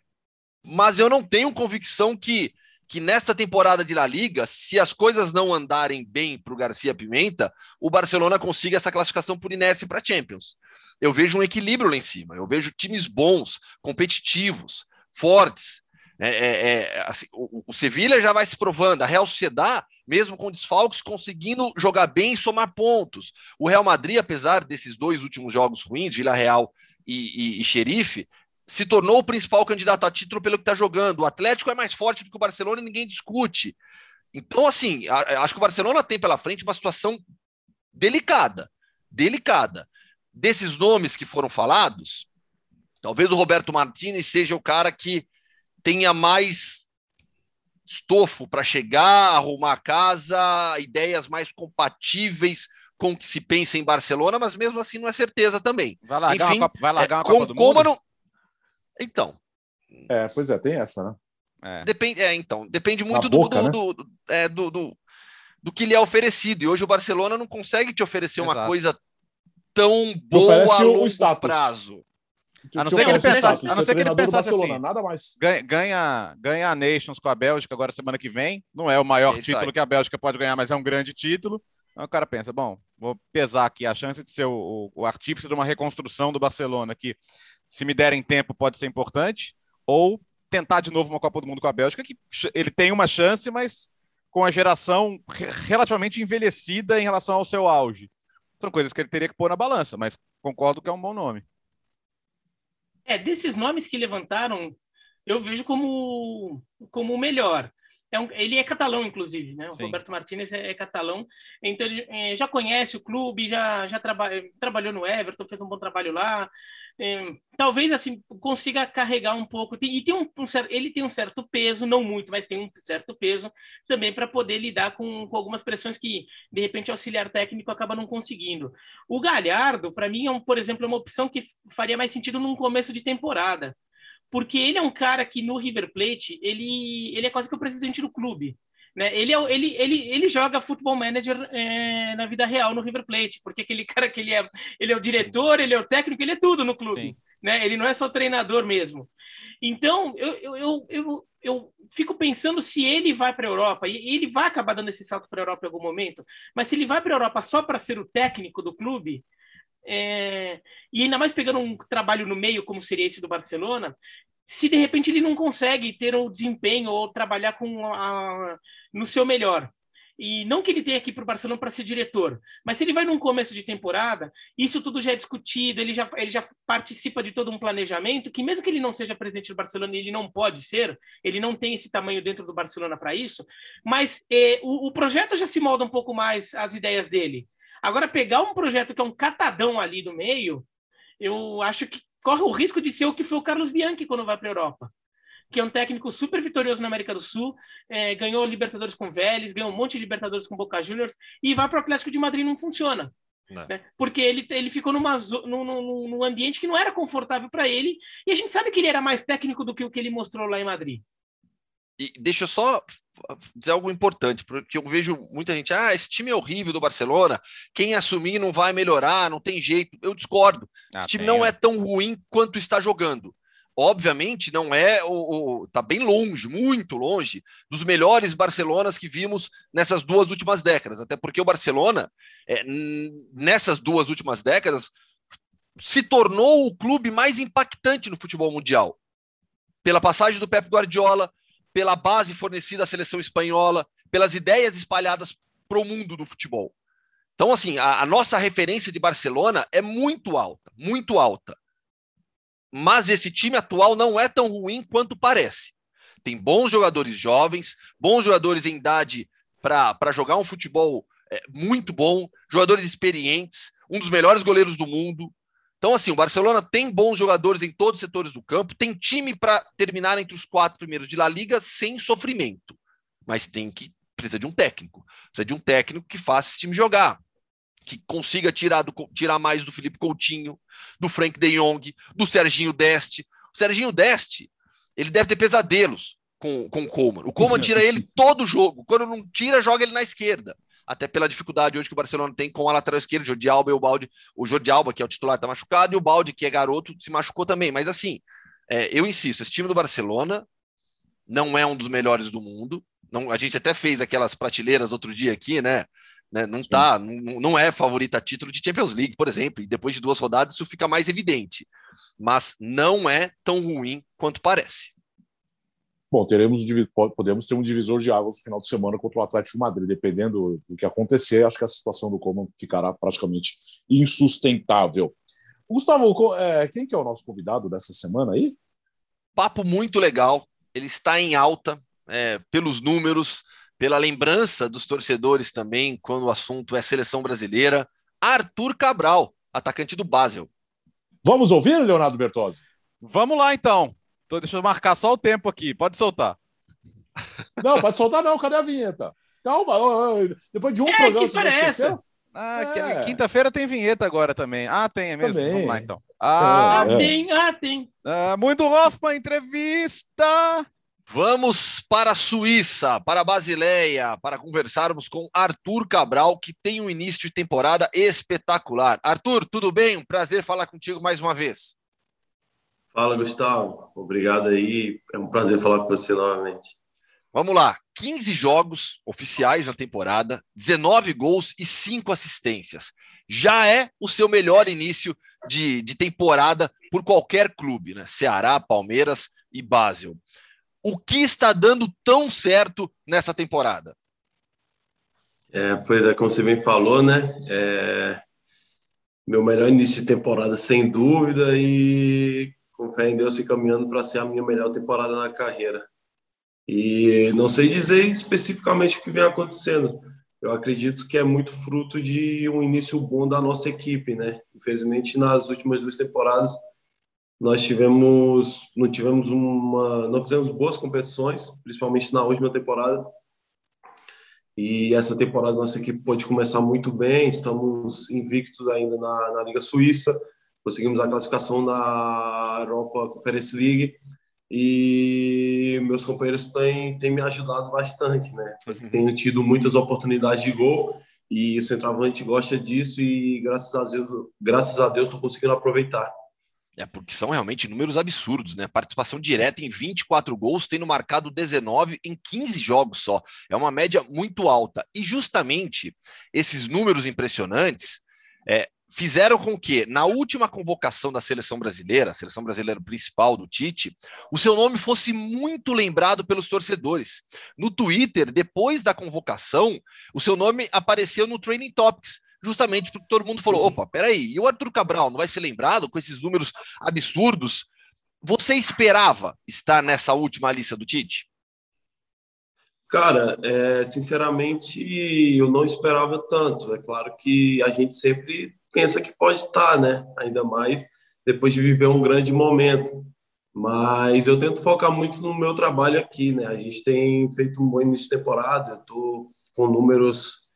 mas eu não tenho convicção que que nesta temporada de La Liga, se as coisas não andarem bem para o Garcia Pimenta, o Barcelona consiga essa classificação por inércia para Champions. Eu vejo um equilíbrio lá em cima, eu vejo times bons, competitivos, fortes. É, é, é, assim, o, o Sevilha já vai se provando, a Real Sociedad, mesmo com desfalques, conseguindo jogar bem e somar pontos. O Real Madrid, apesar desses dois últimos jogos ruins, Vila Real e, e, e Xerife, se tornou o principal candidato a título pelo que está jogando. O Atlético é mais forte do que o Barcelona e ninguém discute. Então, assim, acho que o Barcelona tem pela frente uma situação delicada. Delicada. Desses nomes que foram falados, talvez o Roberto Martinez seja o cara que tenha mais estofo para chegar, arrumar a casa, ideias mais compatíveis com o que se pensa em Barcelona, mas mesmo assim não é certeza também. Vai largar Enfim, uma, vai largar uma é, Copa do como Mundo? Não, então. É, pois é, tem essa, né? É. Depende, é, então, depende muito do, boca, do, né? do, do, é, do, do, do, que lhe é oferecido. E hoje o Barcelona não consegue te oferecer Exato. uma coisa tão boa a longo status. prazo. A não ser que ele pensasse, a não ser que ele pensasse assim, nada mais. Ganha, ganha, a Nations com a Bélgica agora semana que vem. Não é o maior é título aí. que a Bélgica pode ganhar, mas é um grande título. Então o cara pensa, bom, vou pesar aqui a chance de ser o, o, o artífice de uma reconstrução do Barcelona aqui se me derem tempo, pode ser importante, ou tentar de novo uma Copa do Mundo com a Bélgica, que ele tem uma chance, mas com a geração relativamente envelhecida em relação ao seu auge. São coisas que ele teria que pôr na balança, mas concordo que é um bom nome. É, desses nomes que levantaram, eu vejo como, como o melhor. É um, ele é catalão, inclusive, né? O Sim. Roberto Martinez é, é, catalão, então ele é, já conhece o clube, já, já traba, trabalhou no Everton, fez um bom trabalho lá, é, talvez assim consiga carregar um pouco. E tem um, um, ele tem um certo peso não muito mas tem um certo peso também para poder lidar com, com, algumas pressões que de repente o auxiliar técnico acaba não conseguindo. O Galhardo para mim é um, por exemplo é uma opção que faria mais sentido num começo de temporada porque ele é um cara que no River Plate ele ele é quase que o presidente do clube né? Ele, é, ele, ele, ele joga futebol manager é, na vida real no River Plate, porque aquele cara que ele é, ele é o diretor, ele é o técnico, ele é tudo no clube. Né? Ele não é só treinador mesmo. Então, eu, eu, eu, eu, eu fico pensando se ele vai para a Europa, e ele vai acabar dando esse salto para a Europa em algum momento, mas se ele vai para a Europa só para ser o técnico do clube, é, e ainda mais pegando um trabalho no meio como seria esse do Barcelona, se de repente ele não consegue ter o desempenho ou trabalhar com a, no seu melhor. E não que ele tenha aqui para o Barcelona para ser diretor, mas se ele vai num começo de temporada, isso tudo já é discutido, ele já, ele já participa de todo um planejamento, que mesmo que ele não seja presidente do Barcelona, ele não pode ser, ele não tem esse tamanho dentro do Barcelona para isso, mas é, o, o projeto já se molda um pouco mais as ideias dele. Agora, pegar um projeto que é um catadão ali do meio, eu acho que corre o risco de ser o que foi o Carlos Bianchi quando vai para a Europa, que é um técnico super vitorioso na América do Sul, é, ganhou Libertadores com Vélez, ganhou um monte de Libertadores com Boca Juniors, e vai para o Atlético de Madrid não funciona. Né? Porque ele, ele ficou numa, num, num, num ambiente que não era confortável para ele, e a gente sabe que ele era mais técnico do que o que ele mostrou lá em Madrid. E deixa eu só dizer algo importante, porque eu vejo muita gente, ah, esse time é horrível do Barcelona, quem assumir não vai melhorar, não tem jeito. Eu discordo. Ah, esse time tem, não é. é tão ruim quanto está jogando. Obviamente não é o, o tá bem longe, muito longe dos melhores Barcelonas que vimos nessas duas últimas décadas, até porque o Barcelona é, nessas duas últimas décadas se tornou o clube mais impactante no futebol mundial. Pela passagem do Pep Guardiola, pela base fornecida à seleção espanhola, pelas ideias espalhadas para o mundo do futebol. Então, assim, a, a, nossa referência de Barcelona é muito alta, muito alta. Mas esse time atual não é tão ruim quanto parece. Tem bons jogadores jovens, bons jogadores em idade para jogar um futebol é, muito bom, jogadores experientes, um dos melhores goleiros do mundo. Então, assim, o Barcelona tem bons jogadores em todos os setores do campo, tem time para terminar entre os quatro primeiros de La Liga sem sofrimento, mas tem que precisa de um técnico, precisa de um técnico que faça esse time jogar, que consiga tirar, do, tirar mais do Felipe Coutinho, do Frank De Jong, do Serginho Deste. O Serginho Deste, ele deve ter pesadelos com, com o Coman. O Coman tira ele todo jogo. Quando não tira, joga ele na esquerda até pela dificuldade hoje que o Barcelona tem com a lateral esquerda, o Jordi Alba e o Balde, o Jordi Alba, que é o titular, está machucado, e o Balde, que é garoto, se machucou também. Mas assim, é, eu insisto, esse time do Barcelona não é um dos melhores do mundo. Não, a gente até fez aquelas prateleiras outro dia aqui, né? Né não tá, não, não é favorita a título de Champions League, por exemplo, e depois de duas rodadas isso fica mais evidente. Mas não é tão ruim quanto parece. Bom, teremos podemos ter um divisor de águas no final de semana contra o Atlético Madrid, dependendo do que acontecer. Acho que a situação do Coman ficará praticamente insustentável. Gustavo, é, quem que é o nosso convidado dessa semana aí? Papo muito legal. Ele está em alta é, pelos números, pela lembrança dos torcedores também, quando o assunto é seleção brasileira. Arthur Cabral, atacante do Basel. Vamos ouvir, Leonardo Bertozzi? Vamos lá, então. Tô, deixa eu marcar só o tempo aqui. Pode soltar. Não, pode soltar não. Cadê a vinheta? Calma. Depois de um é, programa, que você já esqueceu? Ah, é. quinta-feira tem vinheta agora também. Ah, tem, é mesmo? Também. Vamos lá, então. Ah, é. tem, ah, tem. Ah, muito Hoffman, entrevista. Vamos para a Suíça, para a Basileia, para conversarmos com Arthur Cabral, que tem um início de temporada espetacular. Arthur, tudo bem? Um prazer falar contigo mais uma vez. Fala, Gustavo. Obrigado aí. É um prazer falar com você novamente. Vamos lá. 15 jogos oficiais na temporada, 19 gols e 5 assistências. Já é o seu melhor início de, de temporada por qualquer clube, né? Ceará, Palmeiras e Basel. O que está dando tão certo nessa temporada? É, pois é, como você bem falou, né? É, meu melhor início de temporada, sem dúvida, e com fé em Deus e caminhando para ser a minha melhor temporada na carreira. E não sei dizer especificamente o que vem acontecendo. Eu acredito que é muito fruto de um início bom da nossa equipe, né? Infelizmente, nas últimas duas temporadas, nós tivemos não tivemos uma não fizemos boas competições, principalmente na última temporada. E essa temporada nossa equipe pode começar muito bem, estamos invictos ainda na, na Liga Suíça conseguimos a classificação na Europa Conference League e meus companheiros têm, têm me ajudado bastante, né? Uhum. Tenho tido muitas oportunidades de gol e o centroavante gosta disso e graças a Deus, graças a Deus estou conseguindo aproveitar. É porque são realmente números absurdos, né? Participação direta em 24 gols, tendo marcado 19 em 15 jogos só. É uma média muito alta. E justamente esses números impressionantes é, fizeram com que, na última convocação da seleção brasileira, a seleção brasileira principal do Tite, o seu nome fosse muito lembrado pelos torcedores. No Twitter, depois da convocação, o seu nome apareceu no Training Topics, justamente porque todo mundo falou: opa, peraí, e o Arthur Cabral não vai ser lembrado com esses números absurdos? Você esperava estar nessa última lista do Tite? Cara, é, sinceramente, eu não esperava tanto. É claro que a gente sempre pensa que pode estar, né? Ainda mais depois de viver um grande momento. Mas eu tento focar muito no meu trabalho aqui, né? A gente tem feito um bom início de temporada, eu tô com números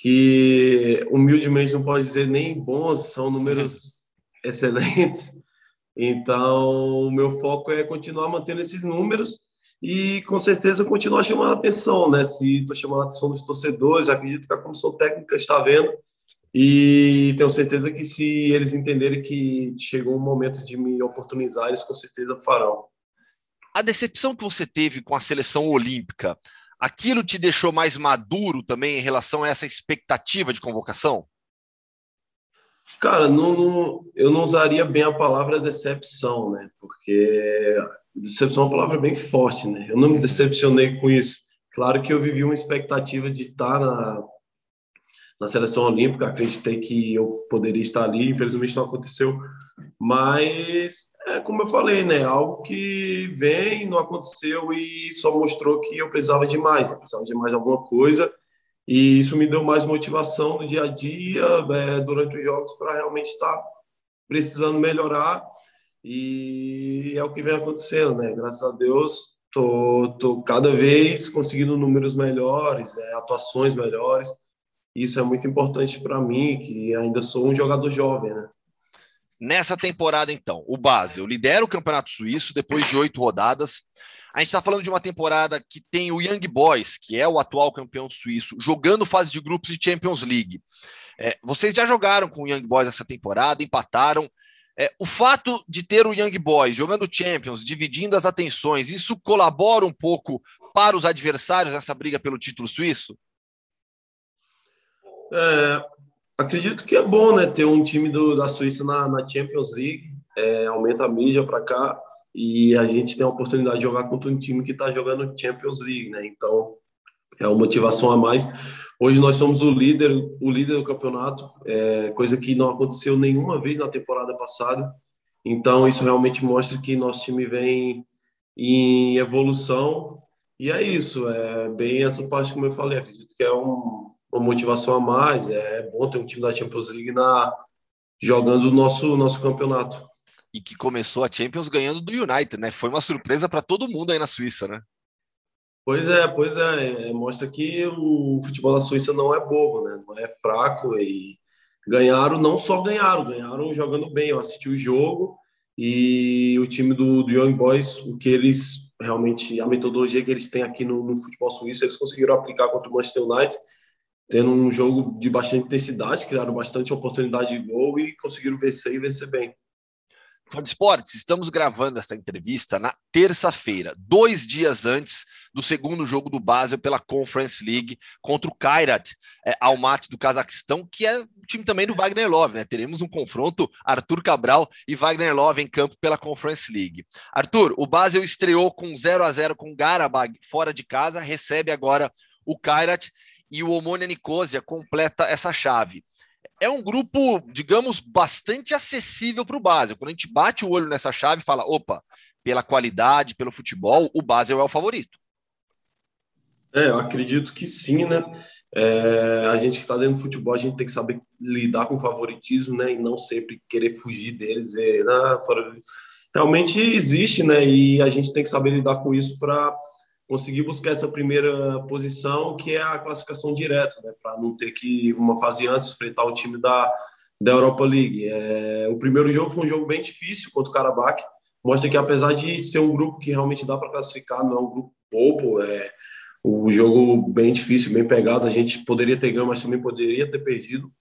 que humildemente não pode dizer nem bons, são números excelentes. Então, o meu foco é continuar mantendo esses números e com certeza continuar chamando a atenção, né? Se estou chamando a atenção dos torcedores, acredito que a comissão técnica está vendo E tenho certeza que se eles entenderem que chegou um momento de me oportunizar, eles com certeza farão. A decepção que você teve com a seleção olímpica, aquilo te deixou mais maduro também em relação a essa expectativa de convocação? Cara, não, não, eu não usaria bem a palavra decepção, né? Porque decepção é uma palavra bem forte, né? Eu não me decepcionei com isso. Claro que eu vivi uma expectativa de estar na, na seleção olímpica, acreditei que eu poderia estar ali, infelizmente não aconteceu, mas é como eu falei, né? Algo que vem, não aconteceu e só mostrou que eu precisava de mais, eu precisava de mais alguma coisa e isso me deu mais motivação no dia a dia, é, durante os jogos, para realmente estar precisando melhorar e é o que vem acontecendo, né? Graças a Deus, tô, tô cada vez conseguindo números melhores, é, atuações melhores isso é muito importante para mim, que ainda sou um jogador jovem, né? Nessa temporada, então, o Basel lidera o Campeonato Suíço depois de oito rodadas. A gente está falando de uma temporada que tem o Young Boys, que é o atual campeão suíço, jogando fase de grupos de Champions League. É, vocês já jogaram com o Young Boys essa temporada, empataram. É, o fato de ter o Young Boys jogando Champions, dividindo as atenções, isso colabora um pouco para os adversários nessa briga pelo título suíço? É, acredito que é bom, né, ter um time do, da Suíça na, na Champions League, é, aumenta a mídia para cá e a gente tem a oportunidade de jogar contra um time que está jogando Champions League, né? Então é uma motivação a mais. Hoje nós somos o líder, o líder do campeonato, é, coisa que não aconteceu nenhuma vez na temporada passada. Então isso realmente mostra que nosso time vem em evolução e é isso. É bem essa parte como eu falei. Acredito que é um uma motivação a mais. É bom ter um time da Champions League na, jogando o nosso, nosso campeonato. E que começou a Champions ganhando do United, né? Foi uma surpresa para todo mundo aí na Suíça, né? Pois é, pois é, é, Mostra que o futebol da Suíça não é bobo, né? Não é fraco e ganharam, não só ganharam, ganharam jogando bem. Eu assisti o jogo e o time do, do Young Boys, o que eles realmente, a metodologia que eles têm aqui no, no futebol suíço, eles conseguiram aplicar contra o Manchester United tendo um jogo de bastante intensidade, criaram bastante oportunidade de gol e conseguiram vencer e vencer bem. Fã de Esportes, estamos gravando essa entrevista na terça-feira, dois dias antes do segundo jogo do Basel pela Conference League contra o Kairat é, Almaty do Cazaquistão, que é o time também do Wagner Love, né? Teremos um confronto Arthur Cabral e Wagner Love em campo pela Conference League. Arthur, o Basel estreou com 0 a 0 com Garabag fora de casa, recebe agora o Kairat e o Omonia Nicosia completa essa chave. É um grupo, digamos, bastante acessível para o Basel. Quando a gente bate o olho nessa chave, fala: opa, pela qualidade, pelo futebol, o Basel é o favorito. É, eu acredito que sim, né? É, a gente que está dentro do futebol, a gente tem que saber lidar com o favoritismo, né? E não sempre querer fugir deles. E, né, fora... Realmente existe, né? E a gente tem que saber lidar com isso para conseguir buscar essa primeira posição, que é a classificação direta, né, para não ter que, uma fase antes, enfrentar o time da, da Europa League. É, o primeiro jogo foi um jogo bem difícil contra o Karabakh, mostra que apesar de ser um grupo que realmente dá para classificar, não é um grupo bobo, é o jogo bem difícil, bem pegado, a gente poderia ter ganho, mas também poderia ter perdido.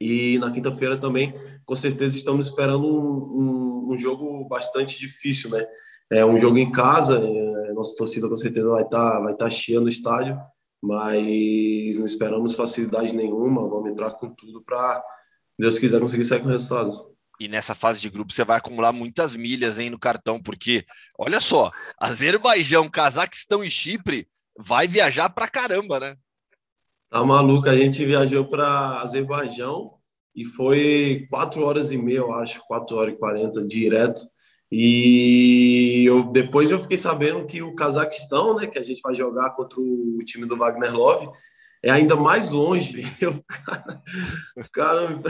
E na quinta-feira também, com certeza, estamos esperando um, um, um jogo bastante difícil, né? É um jogo em casa, é, nossa torcida com certeza vai estar tá, vai tá cheia no estádio, mas não esperamos facilidade nenhuma, vamos entrar com tudo para, Deus quiser, conseguir sair com o resultado. E nessa fase de grupo você vai acumular muitas milhas hein, no cartão, porque, olha só, Azerbaijão, Cazaquistão e Chipre vai viajar para caramba, né? Tá maluco, a gente viajou para Azerbaijão e foi quatro horas e meia, eu acho, quatro horas e quarenta direto e eu, depois eu fiquei sabendo que o Cazaquistão, né, que a gente vai jogar contra o time do Wagner Love, é ainda mais longe. [LAUGHS] Eu, cara, cara,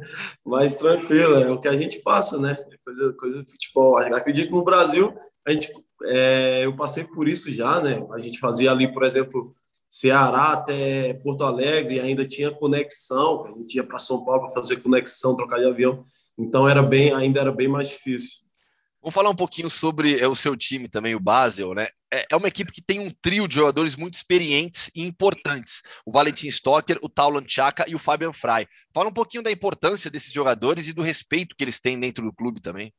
[LAUGHS] mais tranquilo, é o que a gente passa, né? É coisa, coisa do futebol. Acredito que no Brasil, a gente, é, eu passei por isso já, né? A gente fazia ali, por exemplo, Ceará até Porto Alegre, ainda tinha conexão, a gente ia para São Paulo para fazer conexão, trocar de avião. Então era bem, ainda era bem mais difícil. Vamos falar um pouquinho sobre é, o seu time também, o Basel, né? É, é uma equipe que tem um trio de jogadores muito experientes e importantes. O Valentim Stocker, o Taulan Chaka e o Fabian Frey. Fala um pouquinho da importância desses jogadores e do respeito que eles têm dentro do clube também.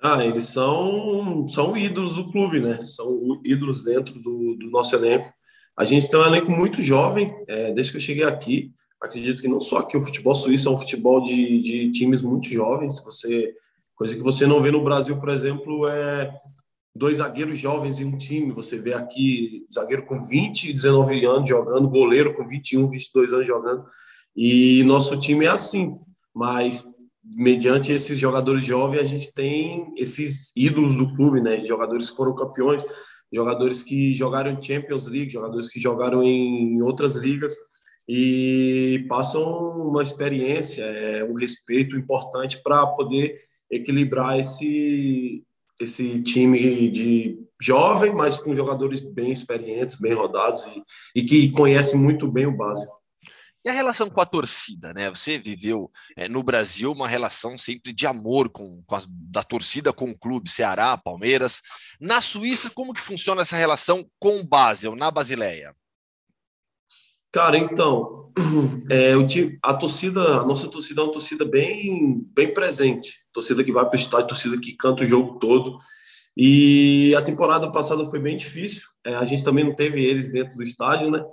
Ah, eles são, são ídolos do clube, né? São ídolos dentro do, do nosso elenco. A gente tem um elenco muito jovem, é, desde que eu cheguei aqui. Acredito que não só aqui o futebol suíço é um futebol de, de times muito jovens. Você Coisa que você não vê no Brasil, por exemplo, é dois zagueiros jovens em um time. Você vê aqui zagueiro com 20 e 19 anos jogando, goleiro com 21, 22 anos jogando. E nosso time é assim. Mas mediante esses jogadores jovens, a gente tem esses ídolos do clube, né? Jogadores que foram campeões, jogadores que jogaram em Champions League, jogadores que jogaram em outras ligas e passam uma experiência, é, um respeito importante para poder equilibrar esse, esse time de jovem, mas com jogadores bem experientes, bem rodados e, e que conhecem muito bem o básico. E a relação com a torcida, né? Você viveu é, no Brasil uma relação sempre de amor com, com da torcida com o clube, Ceará, Palmeiras. Na Suíça, como que funciona essa relação com o Basel, na Basileia? Cara, então, [CLEARS THROAT] é, a torcida, a nossa torcida é uma torcida bem, bem presente. Torcida que vai para o estádio, torcida que canta o jogo todo. E a temporada passada foi bem difícil. É, a gente também não teve eles dentro do estádio, né?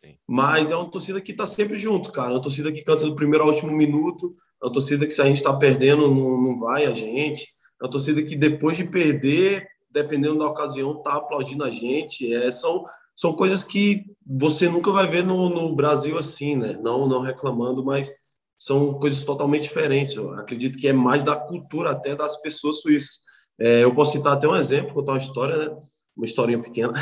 Sim. Mas é uma torcida que está sempre junto, cara. É uma torcida que canta do primeiro ao último minuto. É uma torcida que se a gente está perdendo, não, não vai a gente. É uma torcida que depois de perder, dependendo da ocasião, tá aplaudindo a gente. É, são são coisas que você nunca vai ver no, no Brasil assim, né? Não, não reclamando, mas são coisas totalmente diferentes. Eu acredito que é mais da cultura até das pessoas suíças. É, eu posso citar até um exemplo, contar uma história, né? Uma historinha pequena.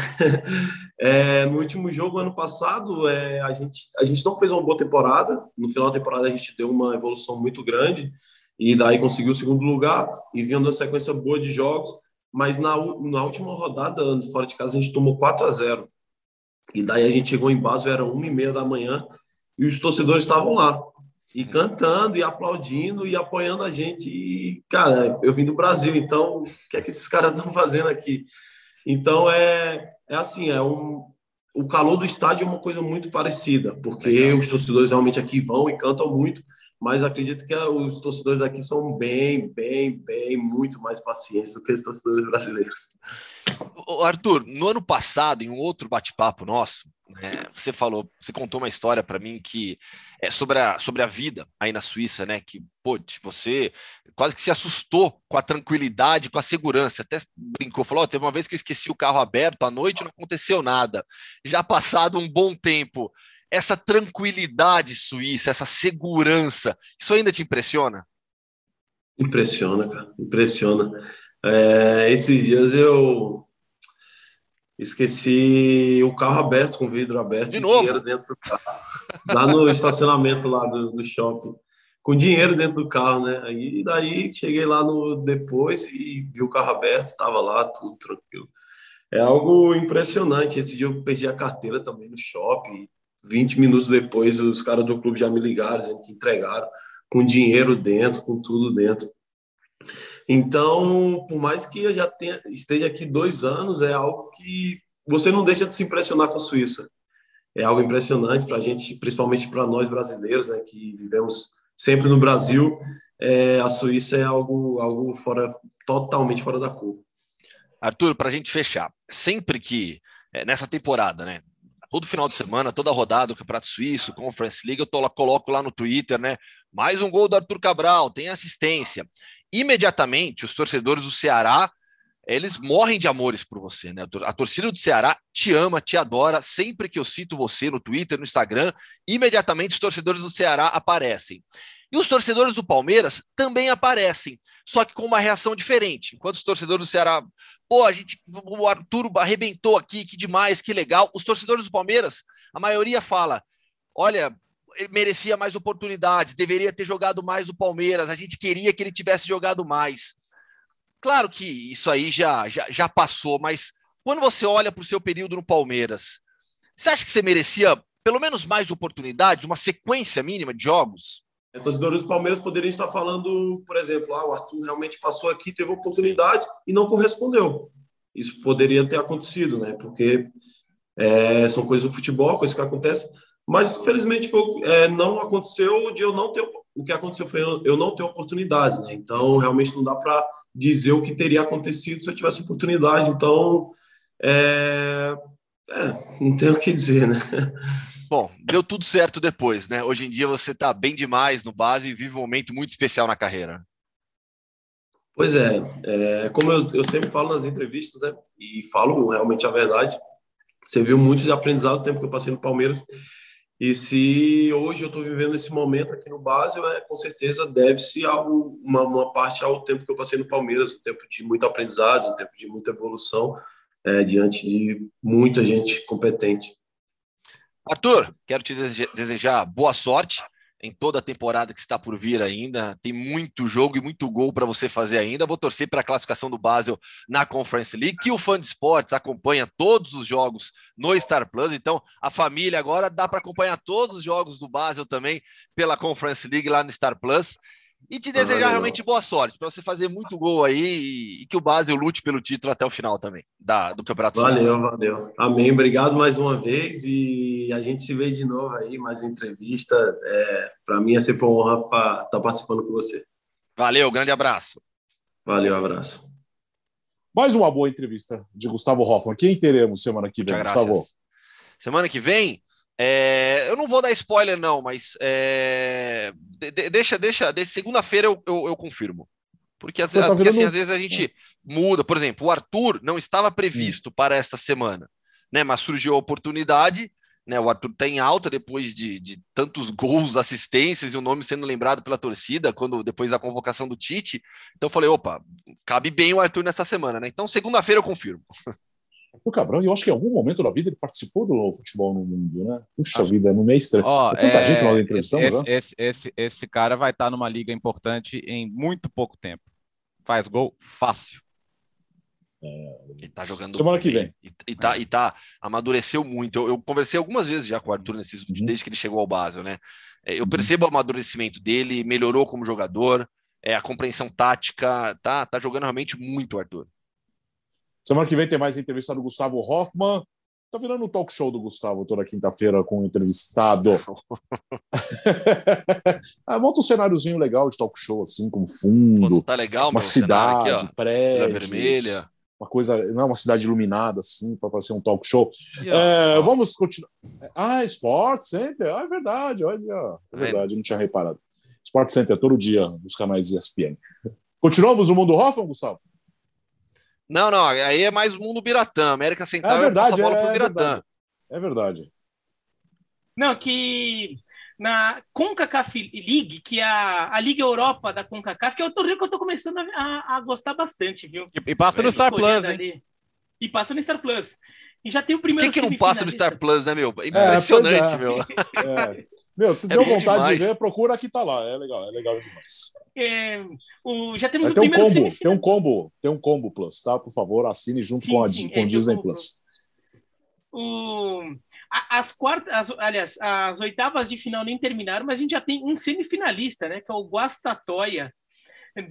[LAUGHS] é, no último jogo, ano passado, é, a, gente, a gente não fez uma boa temporada. No final da temporada, a gente deu uma evolução muito grande e daí conseguiu o segundo lugar e vinha uma sequência boa de jogos. Mas na, na última rodada, fora de casa, a gente tomou 4 a 0 e daí a gente chegou em Basel, era uma e meia da manhã, e os torcedores estavam lá, e cantando, e aplaudindo, e apoiando a gente. E, cara, eu vim do Brasil, então, o que é que esses caras [LAUGHS] estão fazendo aqui? Então, é, é assim, é um, o calor do estádio é uma coisa muito parecida, porque Legal. os torcedores realmente aqui vão e cantam muito, mas acredito que os torcedores aqui são bem, bem, bem, muito mais pacientes do que os torcedores brasileiros. Arthur, no ano passado, em um outro bate-papo nosso, né, você falou, você contou uma história para mim que é sobre a, sobre a vida aí na Suíça, né? Que, pô, você quase que se assustou com a tranquilidade, com a segurança. Até brincou, falou: oh, teve uma vez que eu esqueci o carro aberto à noite não aconteceu nada. Já passado um bom tempo, essa tranquilidade suíça, essa segurança, isso ainda te impressiona? Impressiona, cara, impressiona. É, esses dias eu esqueci o carro aberto, com vidro aberto, de novo? dinheiro dentro do carro. Lá no estacionamento lá do, do shopping. Com dinheiro dentro do carro, né? E daí cheguei lá no depois e vi o carro aberto, estava lá, tudo tranquilo. É algo impressionante. Esse dia eu perdi a carteira também no shopping. 20 minutos depois, os caras do clube já me ligaram, dizendo que entregaram, com dinheiro dentro, com tudo dentro. Então, por mais que eu já tenha, esteja aqui dois anos, é algo que você não deixa de se impressionar com a Suíça. É algo impressionante para a gente, principalmente para nós brasileiros, né, que vivemos sempre no Brasil. É, a Suíça é algo, algo fora, totalmente fora da curva. Arthur, para a gente fechar, sempre que é, nessa temporada, né, todo final de semana, toda rodada do Campeonato Suíço, Conference League, eu lá, coloco lá no Twitter, né? Mais um gol do Arthur Cabral, tem assistência imediatamente os torcedores do Ceará eles morrem de amores por você, né? A torcida do Ceará te ama, te adora. Sempre que eu cito você no Twitter, no Instagram, imediatamente os torcedores do Ceará aparecem. E os torcedores do Palmeiras também aparecem, só que com uma reação diferente. Enquanto os torcedores do Ceará, pô, a gente, o Arthur arrebentou aqui, que demais, que legal. Os torcedores do Palmeiras, a maioria fala: olha, merecia mais oportunidades, deveria ter jogado mais do Palmeiras, a gente queria que ele tivesse jogado mais. Claro que isso aí já, já, já passou, mas quando você olha para o seu período no Palmeiras, você acha que você merecia pelo menos mais oportunidades, uma sequência mínima de jogos? torcedores do Palmeiras poderiam estar falando, por exemplo, ah, o Arthur realmente passou aqui, teve oportunidade e não correspondeu. Isso poderia ter acontecido, né? Porque é, são coisas do futebol, coisas que acontecem. Mas, infelizmente, foi, é, não aconteceu de eu não ter. O que aconteceu foi eu não ter oportunidades, né? Então, realmente não dá para dizer o que teria acontecido se eu tivesse oportunidade. Então, é, é, não tenho o que dizer, né? [LAUGHS] Bom, deu tudo certo depois, né? Hoje em dia você está bem demais no base e vive um momento muito especial na carreira. Pois é, é como eu, eu, sempre falo nas entrevistas, né? E falo realmente a verdade. Você viu muito de aprendizado no tempo que eu passei no Palmeiras. E se hoje eu estou vivendo esse momento aqui no base, é, com certeza deve-se uma, uma parte ao tempo que eu passei no Palmeiras, um tempo de muito aprendizado, um tempo de muita evolução, é, diante de muita gente competente. Arthur, quero te desejar boa sorte em toda a temporada que está por vir ainda. Tem muito jogo e muito gol para você fazer ainda. Vou torcer para a classificação do Basel na Conference League, que o fã de esportes acompanha todos os jogos no Star Plus. Então, a família agora dá para acompanhar todos os jogos do Basel também pela Conference League lá no Star Plus. E te desejar valeu. realmente boa sorte, para você fazer muito gol aí e que o Basel lute pelo título até o final também da, do Campeonato Valeu, Suíço. valeu. Amém. Obrigado mais uma vez e a gente se vê de novo aí, mais entrevista. É, para mim é sempre uma honra estar tá participando com você. Valeu, grande abraço. Valeu, abraço. Mais uma boa entrevista de Gustavo Hoffman. Quem teremos semana que vem, Gustavo? Semana que vem, é, eu não vou dar spoiler, não, mas é, de, deixa, deixa, de segunda-feira eu, eu, eu, confirmo. Porque, às, tá porque assim, às vezes a gente muda. Por exemplo, o Arthur não estava previsto hum. para esta semana, né? Mas surgiu a oportunidade. Né, o Arthur está em alta depois de, de, tantos gols, assistências e o nome sendo lembrado pela torcida quando depois da convocação do Tite. Então eu falei, opa, cabe bem o Arthur nessa semana, né? Então segunda-feira eu confirmo. [LAUGHS] O Cabral, eu acho que em algum momento da vida ele participou do futebol no mundo, né? Puxa acho... vida, no meio estranho. Oh, é é... gente nós entrevistamos, esse, né? esse, esse, esse cara vai estar numa liga importante em muito pouco tempo. Faz gol fácil. É... Ele tá jogando semana que vem. E, e, tá, e tá, amadureceu muito. Eu, eu, conversei algumas vezes já com o Arthur nesses, uhum. desde que ele chegou ao Basel, né? É, eu uhum. percebo o amadurecimento dele, melhorou como jogador, é, a compreensão tática, tá, tá jogando realmente muito, Arthur. Semana que vem tem mais entrevista do Gustavo Hoffman. Tá virando um talk show do Gustavo toda quinta-feira com um entrevistado. [LAUGHS] ah, monta um cenáriozinho legal de talk show, assim, com fundo. Pô, tá legal, Uma cidade, aqui, prédios. vermelha. Uma coisa, não é uma cidade iluminada, assim, para fazer um talk show. É, vamos continuar. Ah, Sport Center, ah, é verdade, olha. É verdade, não tinha reparado. Sport Center todo dia nos canais ESPN. Continuamos o mundo Hoffman, Gustavo? Não, não, aí é mais o mundo Biratã. América Central é verdade, é, é, Biratã. É verdade. Não, que na CONCACAF League, que é a, a Liga Europa da CONCACAF, que é o torneio que eu estou começando a, a, gostar bastante, viu? E, e passa no Star Plus, hein? E passa no Star Plus. E já tem o primeiro. O que, que não passa no Star Plus, né, meu? É, Impressionante, é, meu. [LAUGHS] É. Meu, tu é deu vontade demais. de ver, procura que tá lá. É legal, é legal demais. É, o, já temos o tem um combo, Tem um combo, tem um combo Plus, tá? Por favor, assine junto sim, com a sim, com é, Disney Plus. O, as quartas, as, aliás, as oitavas de final nem terminaram, mas a gente já tem um semifinalista, né? Que é o Guastatoya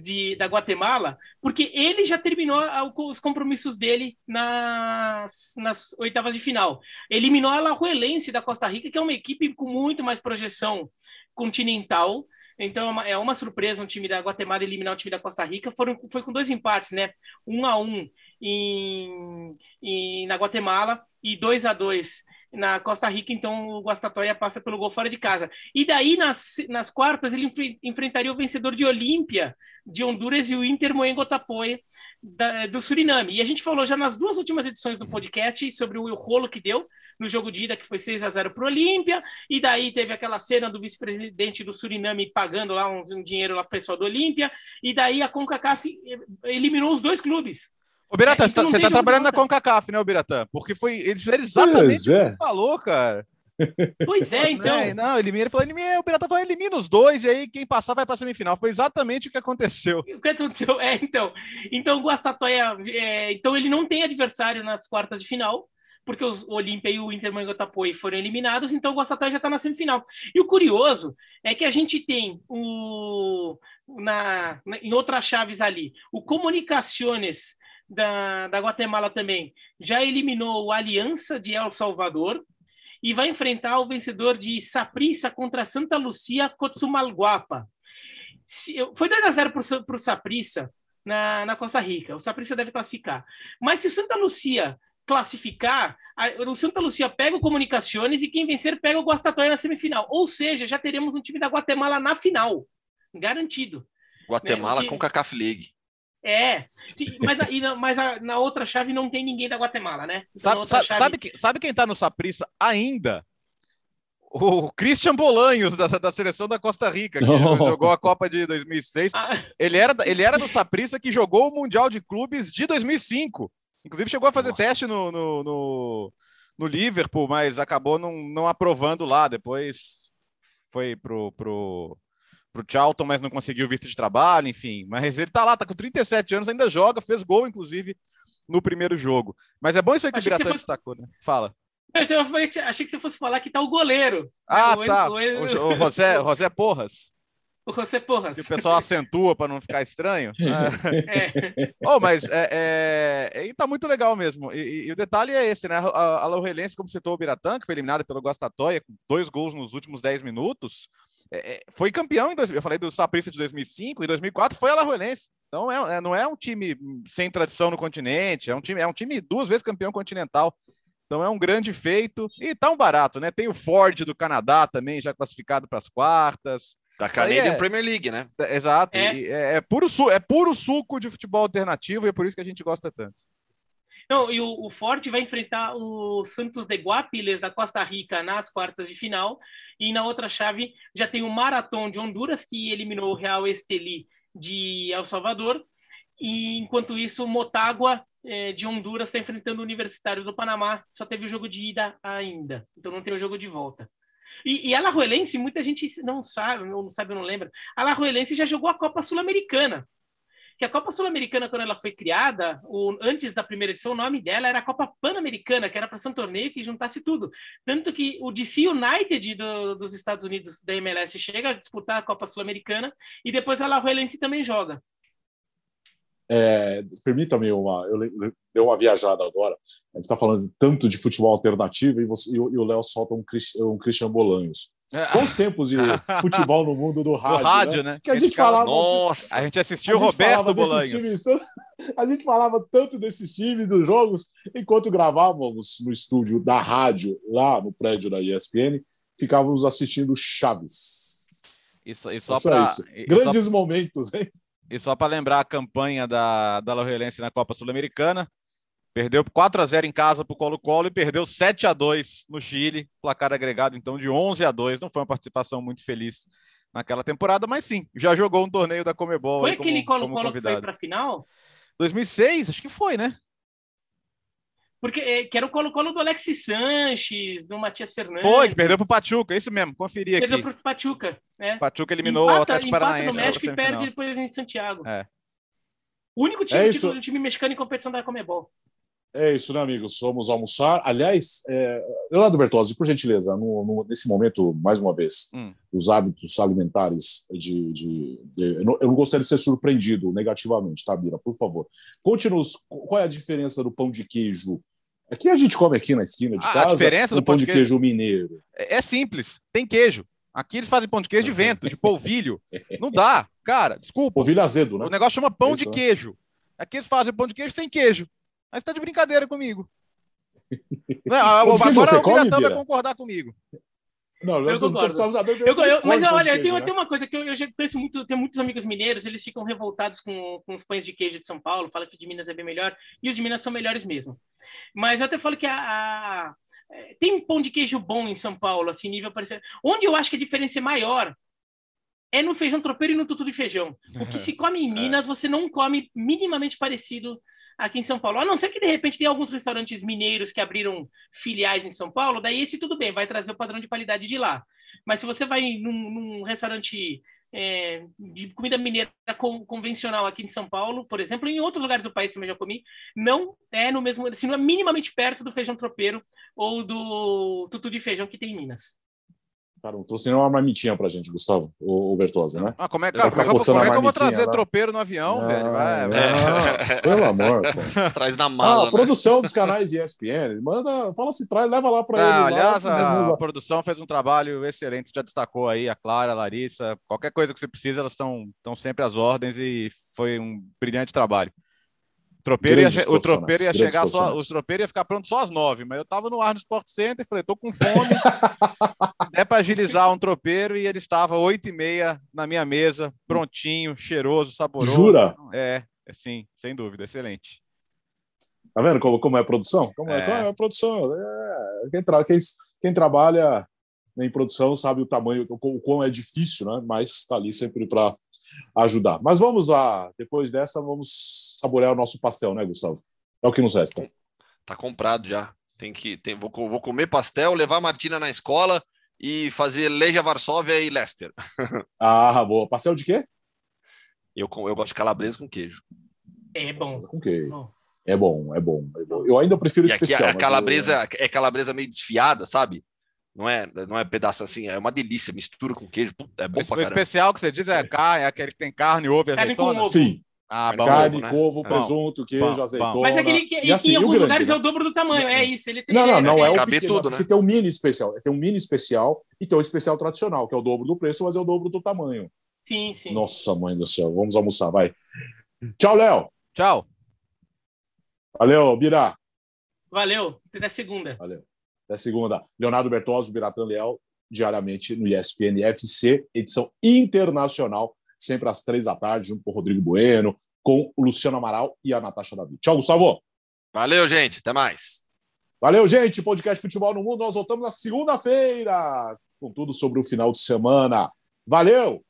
de, da Guatemala, porque ele já terminou os compromissos dele nas, nas oitavas de final. Eliminou a Lajuelense da Costa Rica, que é uma equipe com muito mais projeção continental, então é uma, é uma, surpresa um time da Guatemala eliminar o time da Costa Rica. Foram, foi com dois empates, né? Um a um em, em, na Guatemala e dois a dois na Costa Rica. Então o Guastatoya passa pelo gol fora de casa. E daí nas, nas quartas ele enfrentaria o vencedor de Olímpia de Honduras e o Inter Moengo Tapoe da, do Suriname. E a gente falou já nas duas últimas edições do podcast sobre o rolo que deu no jogo de ida, que foi 6 a 0 para o Olímpia, e daí teve aquela cena do vice-presidente do Suriname pagando lá um, um dinheiro lá para o pessoal do Olímpia, e daí a CONCACAF eliminou os dois clubes. Ô, Biratã, é, então você está tá trabalhando na CONCACAF, né, Biratã? Porque foi, eles fizeram exatamente o é. que você falou, cara. Pois é, então. É, não, elimina, ele falou, elimina, o Pirata falou, elimina os dois, e aí quem passar vai para a semifinal. Foi exatamente o que aconteceu. O que aconteceu, é, então. Então, o Guastatoya, é, então ele não tem adversário nas quartas de final, porque os, o Olímpia e o Inter Mangotapoe foram eliminados, então o Guastatoya já está na semifinal. E o curioso é que a gente tem o, na, na em outras chaves ali, o Comunicaciones da, da Guatemala também já eliminou o Aliança de El Salvador e vai enfrentar o vencedor de Saprissa contra Santa Lucia Cotzumalguapa. Foi 2 a 0 para o Saprissa na, na Costa Rica. O Saprissa deve classificar. Mas se o Santa Lucia classificar, o Santa Lucia pega o Comunicações e quem vencer pega o Guastatoya na semifinal. Ou seja, já teremos um time da Guatemala na final. Garantido. Guatemala né? com CACAF League. É, mas, a, mas a, na outra chave não tem ninguém da Guatemala, né? Então, sabe, chave... sabe, que, sabe quem tá no Saprissa ainda? O Christian Bolanhos, da, da seleção da Costa Rica, que jogou a Copa de 2006. Ah. Ele, era, ele era do Saprissa que jogou o Mundial de Clubes de 2005. Inclusive chegou a fazer Nossa. teste no, no, no, no, Liverpool, mas acabou não, não aprovando lá. Depois foi pro, pro, pro Charlton, mas não conseguiu visto de trabalho, enfim. Mas ele tá lá, tá com 37 anos, ainda joga, fez gol, inclusive, no primeiro jogo. Mas é bom isso aí que Achei o Biratã destacou, né? Fala. Eu achei que você fosse falar que tá o goleiro. Ah, o, tá. O, o, o José, José Porras. O José Porras. Que o pessoal [LAUGHS] acentua para não ficar estranho. é. [LAUGHS] oh, mas é, é, e tá muito legal mesmo. E, e, o detalhe é esse, né? A, a Laurelense, como citou o Biratã, que foi eliminada pelo Guastatoia, com dois gols nos últimos 10 minutos, é, é, foi campeão em dois, eu falei do Saprissa de 2005 e 2004 foi a Laurelense. Então é, é, não é um time sem tradição no continente, é um time é um time duas vezes campeão continental. Então é um grande feito e tão barato, né? Tem o Ford do Canadá também já classificado para as quartas. Da Canadian é, Premier League, né? É, exato. É. é, é, puro su, é puro suco de futebol alternativo e é por isso que a gente gosta tanto. Não, e o, o Forte vai enfrentar o Santos de Guapiles da Costa Rica nas quartas de final. E na outra chave já tem o Marathon de Honduras, que eliminou o Real Esteli de El Salvador. E enquanto isso, o Motagua é, de Honduras está enfrentando o Universitário do Panamá. Só teve o jogo de ida ainda, então não tem o jogo de volta. E, e a Alajuelense, muita gente não sabe, não sabe, não lembra. A Alajuelense já jogou a Copa Sul-Americana. Que a Copa Sul-Americana, quando ela foi criada, o, antes da primeira edição, o nome dela era a Copa Pan-Americana, que era para ser um torneio que juntasse tudo. Tanto que o DC United do, dos Estados Unidos, da MLS, chega a disputar a Copa Sul-Americana e depois a Alajuelense também joga. É, Permita-me uma. Eu dei uma viajada agora. A gente está falando tanto de futebol alternativo e, você, e o Léo solta um, um Christian Bolanhos. É. Bons tempos de [LAUGHS] futebol no mundo do rádio. Do rádio, né? né? Que a, a gente, falava. Nossa, a gente assistiu o Roberto Bolanhos. Times, a gente falava tanto desses times, dos jogos, enquanto gravávamos no estúdio da rádio, lá no prédio da ESPN, ficávamos assistindo Chaves. Isso, e só, para. Grandes só... momentos, hein? E só para lembrar a campanha da, da Laurelense na Copa Sul-Americana, perdeu 4 a 0 em casa para o Colo-Colo e perdeu 7 a 2 no Chile, placar agregado então de 11 a 2. Não foi uma participação muito feliz naquela temporada, mas sim, já jogou um torneio da Comebol. Foi aquele Colo-Colo que foi para a final? 2006, acho que foi, né? Porque é, que era o Colo-Colo do Alexis Sanches, do Matias Fernandes. Foi, que perdeu pro Pachuca, é isso mesmo, conferi aqui. Perdeu pro Pachuca, né? Pachuca eliminou empata, o Atlético Paranaense. no México e perde depois em Santiago. É. O único time, é título do time mexicano em competição da Comebol. É isso, né, amigos? Vamos almoçar. Aliás, é, Leonardo Bertozzi, por gentileza, no, no, nesse momento, mais uma vez, hum. os hábitos alimentares de. de, de eu, não, eu, não, gostaria de ser surpreendido negativamente, tá, Bira? Por favor. Conte-nos qual é a diferença do pão de queijo Aqui a gente come aqui na esquina de a casa. A diferença do pão de queijo, queijo mineiro. É, é simples, tem queijo. Aqui eles fazem pão de queijo de vento, de polvilho. [LAUGHS] Não dá, cara, desculpa. Polvilho azedo, né? O negócio chama pão de né? queijo. Aqui eles fazem pão de queijo sem queijo. Mas você tá de brincadeira comigo. [LAUGHS] Não, agora o Piratão vai concordar comigo. Não, eu, eu concordo. Eu, eu, mas olha, tem, né? tem uma coisa que eu, eu já conheço muito, tem muitos amigos mineiros, eles ficam revoltados com, com os pães de queijo de São Paulo, falam que de Minas é bem melhor, e os de Minas são melhores mesmo. Mas eu até falo que a, a é, tem um pão de queijo bom em São Paulo, assim, nível parecido. Onde eu acho que a diferença é maior é no feijão tropeiro e no tutu de feijão. O que [LAUGHS] se come em é. Minas, você não come minimamente parecido aqui em São Paulo. A não ser que, de repente, tem alguns restaurantes mineiros que abriram filiais em São Paulo, daí esse tudo bem, vai trazer o padrão de qualidade de lá. Mas se você vai num, num restaurante é, de comida mineira convencional aqui em São Paulo, por exemplo, em outros lugares do país também já comi, não é no mesmo, assim, não é minimamente perto do feijão tropeiro ou do tutu de feijão que tem em Minas. Cara, não trouxe nenhuma marmitinha pra gente, Gustavo, o, o Bertozzi, né? Ah, como é, cara, como é, como é que eu vou trazer né? tropeiro no avião, não, velho? Vai, vai. Pelo amor, pô. [LAUGHS] Traz na mala. Ah, a né? produção dos canais ESPN, manda, fala se traz, leva lá pra ele. Aliás, lá, a, a produção fez um trabalho excelente, já destacou aí a Clara, a Larissa, qualquer coisa que você precisa, elas estão sempre às ordens e foi um brilhante trabalho tropeiro ia, o tropeiro ia chegar só, o tropeiro ia ficar pronto só às nove, mas eu tava no ar no Sport Center e falei, tô com fome, [LAUGHS] é para agilizar um tropeiro e ele estava oito e meia na minha mesa, prontinho, cheiroso, saboroso. Jura? É, é sim, sem dúvida, excelente. Tá vendo como, como é a produção? Como é, é. Como é a produção? É, quem, tra quem, quem trabalha em produção sabe o tamanho, o, o quão é difícil, né? Mas está ali sempre para ajudar. Mas vamos lá, depois dessa, vamos saborear o nosso pastel, né, Gustavo? É o que nos resta. Tá comprado já. Tem que, tem, vou, vou comer pastel, levar a Martina na escola e fazer Legia Varsóvia e Leicester. [LAUGHS] ah, boa. Pastel de quê? Eu, eu gosto de calabresa com queijo. É bom. Com queijo. É bom, é bom, é bom. Eu ainda prefiro e especial. A calabresa eu... é calabresa meio desfiada, sabe? Não é, não é pedaço assim, é uma delícia, mistura com queijo, puta, é bom o, pra O especial que você diz é, carne, é aquele que tem carne, ovo e azeitona? Sim. Ah, bom, carne, ovo, né? ovo, presunto, queijo, bom, azeitona. Mas aquele que, e, assim, em alguns grande, lugares né? é o dobro do tamanho, é isso. Ele tem, não, não, não é, é o pequeno, tudo, né? porque tem um mini especial. Tem um mini especial e tem o especial tradicional, que é o dobro do preço, mas é o dobro do tamanho. Sim, sim. Nossa, mãe do céu. Vamos almoçar, vai. Tchau, Léo. Tchau. Valeu, Bira. Valeu. Até segunda. Valeu. Até segunda. Leonardo Bertozzi, Biratan Leal, diariamente no ESPN FC, edição internacional, sempre às três da tarde, junto com o Rodrigo Bueno, com o Luciano Amaral e a Natasha Davi. Tchau, Gustavo. Valeu, gente. Até mais. Valeu, gente. Podcast Futebol no Mundo. Nós voltamos na segunda-feira com tudo sobre o final de semana. Valeu!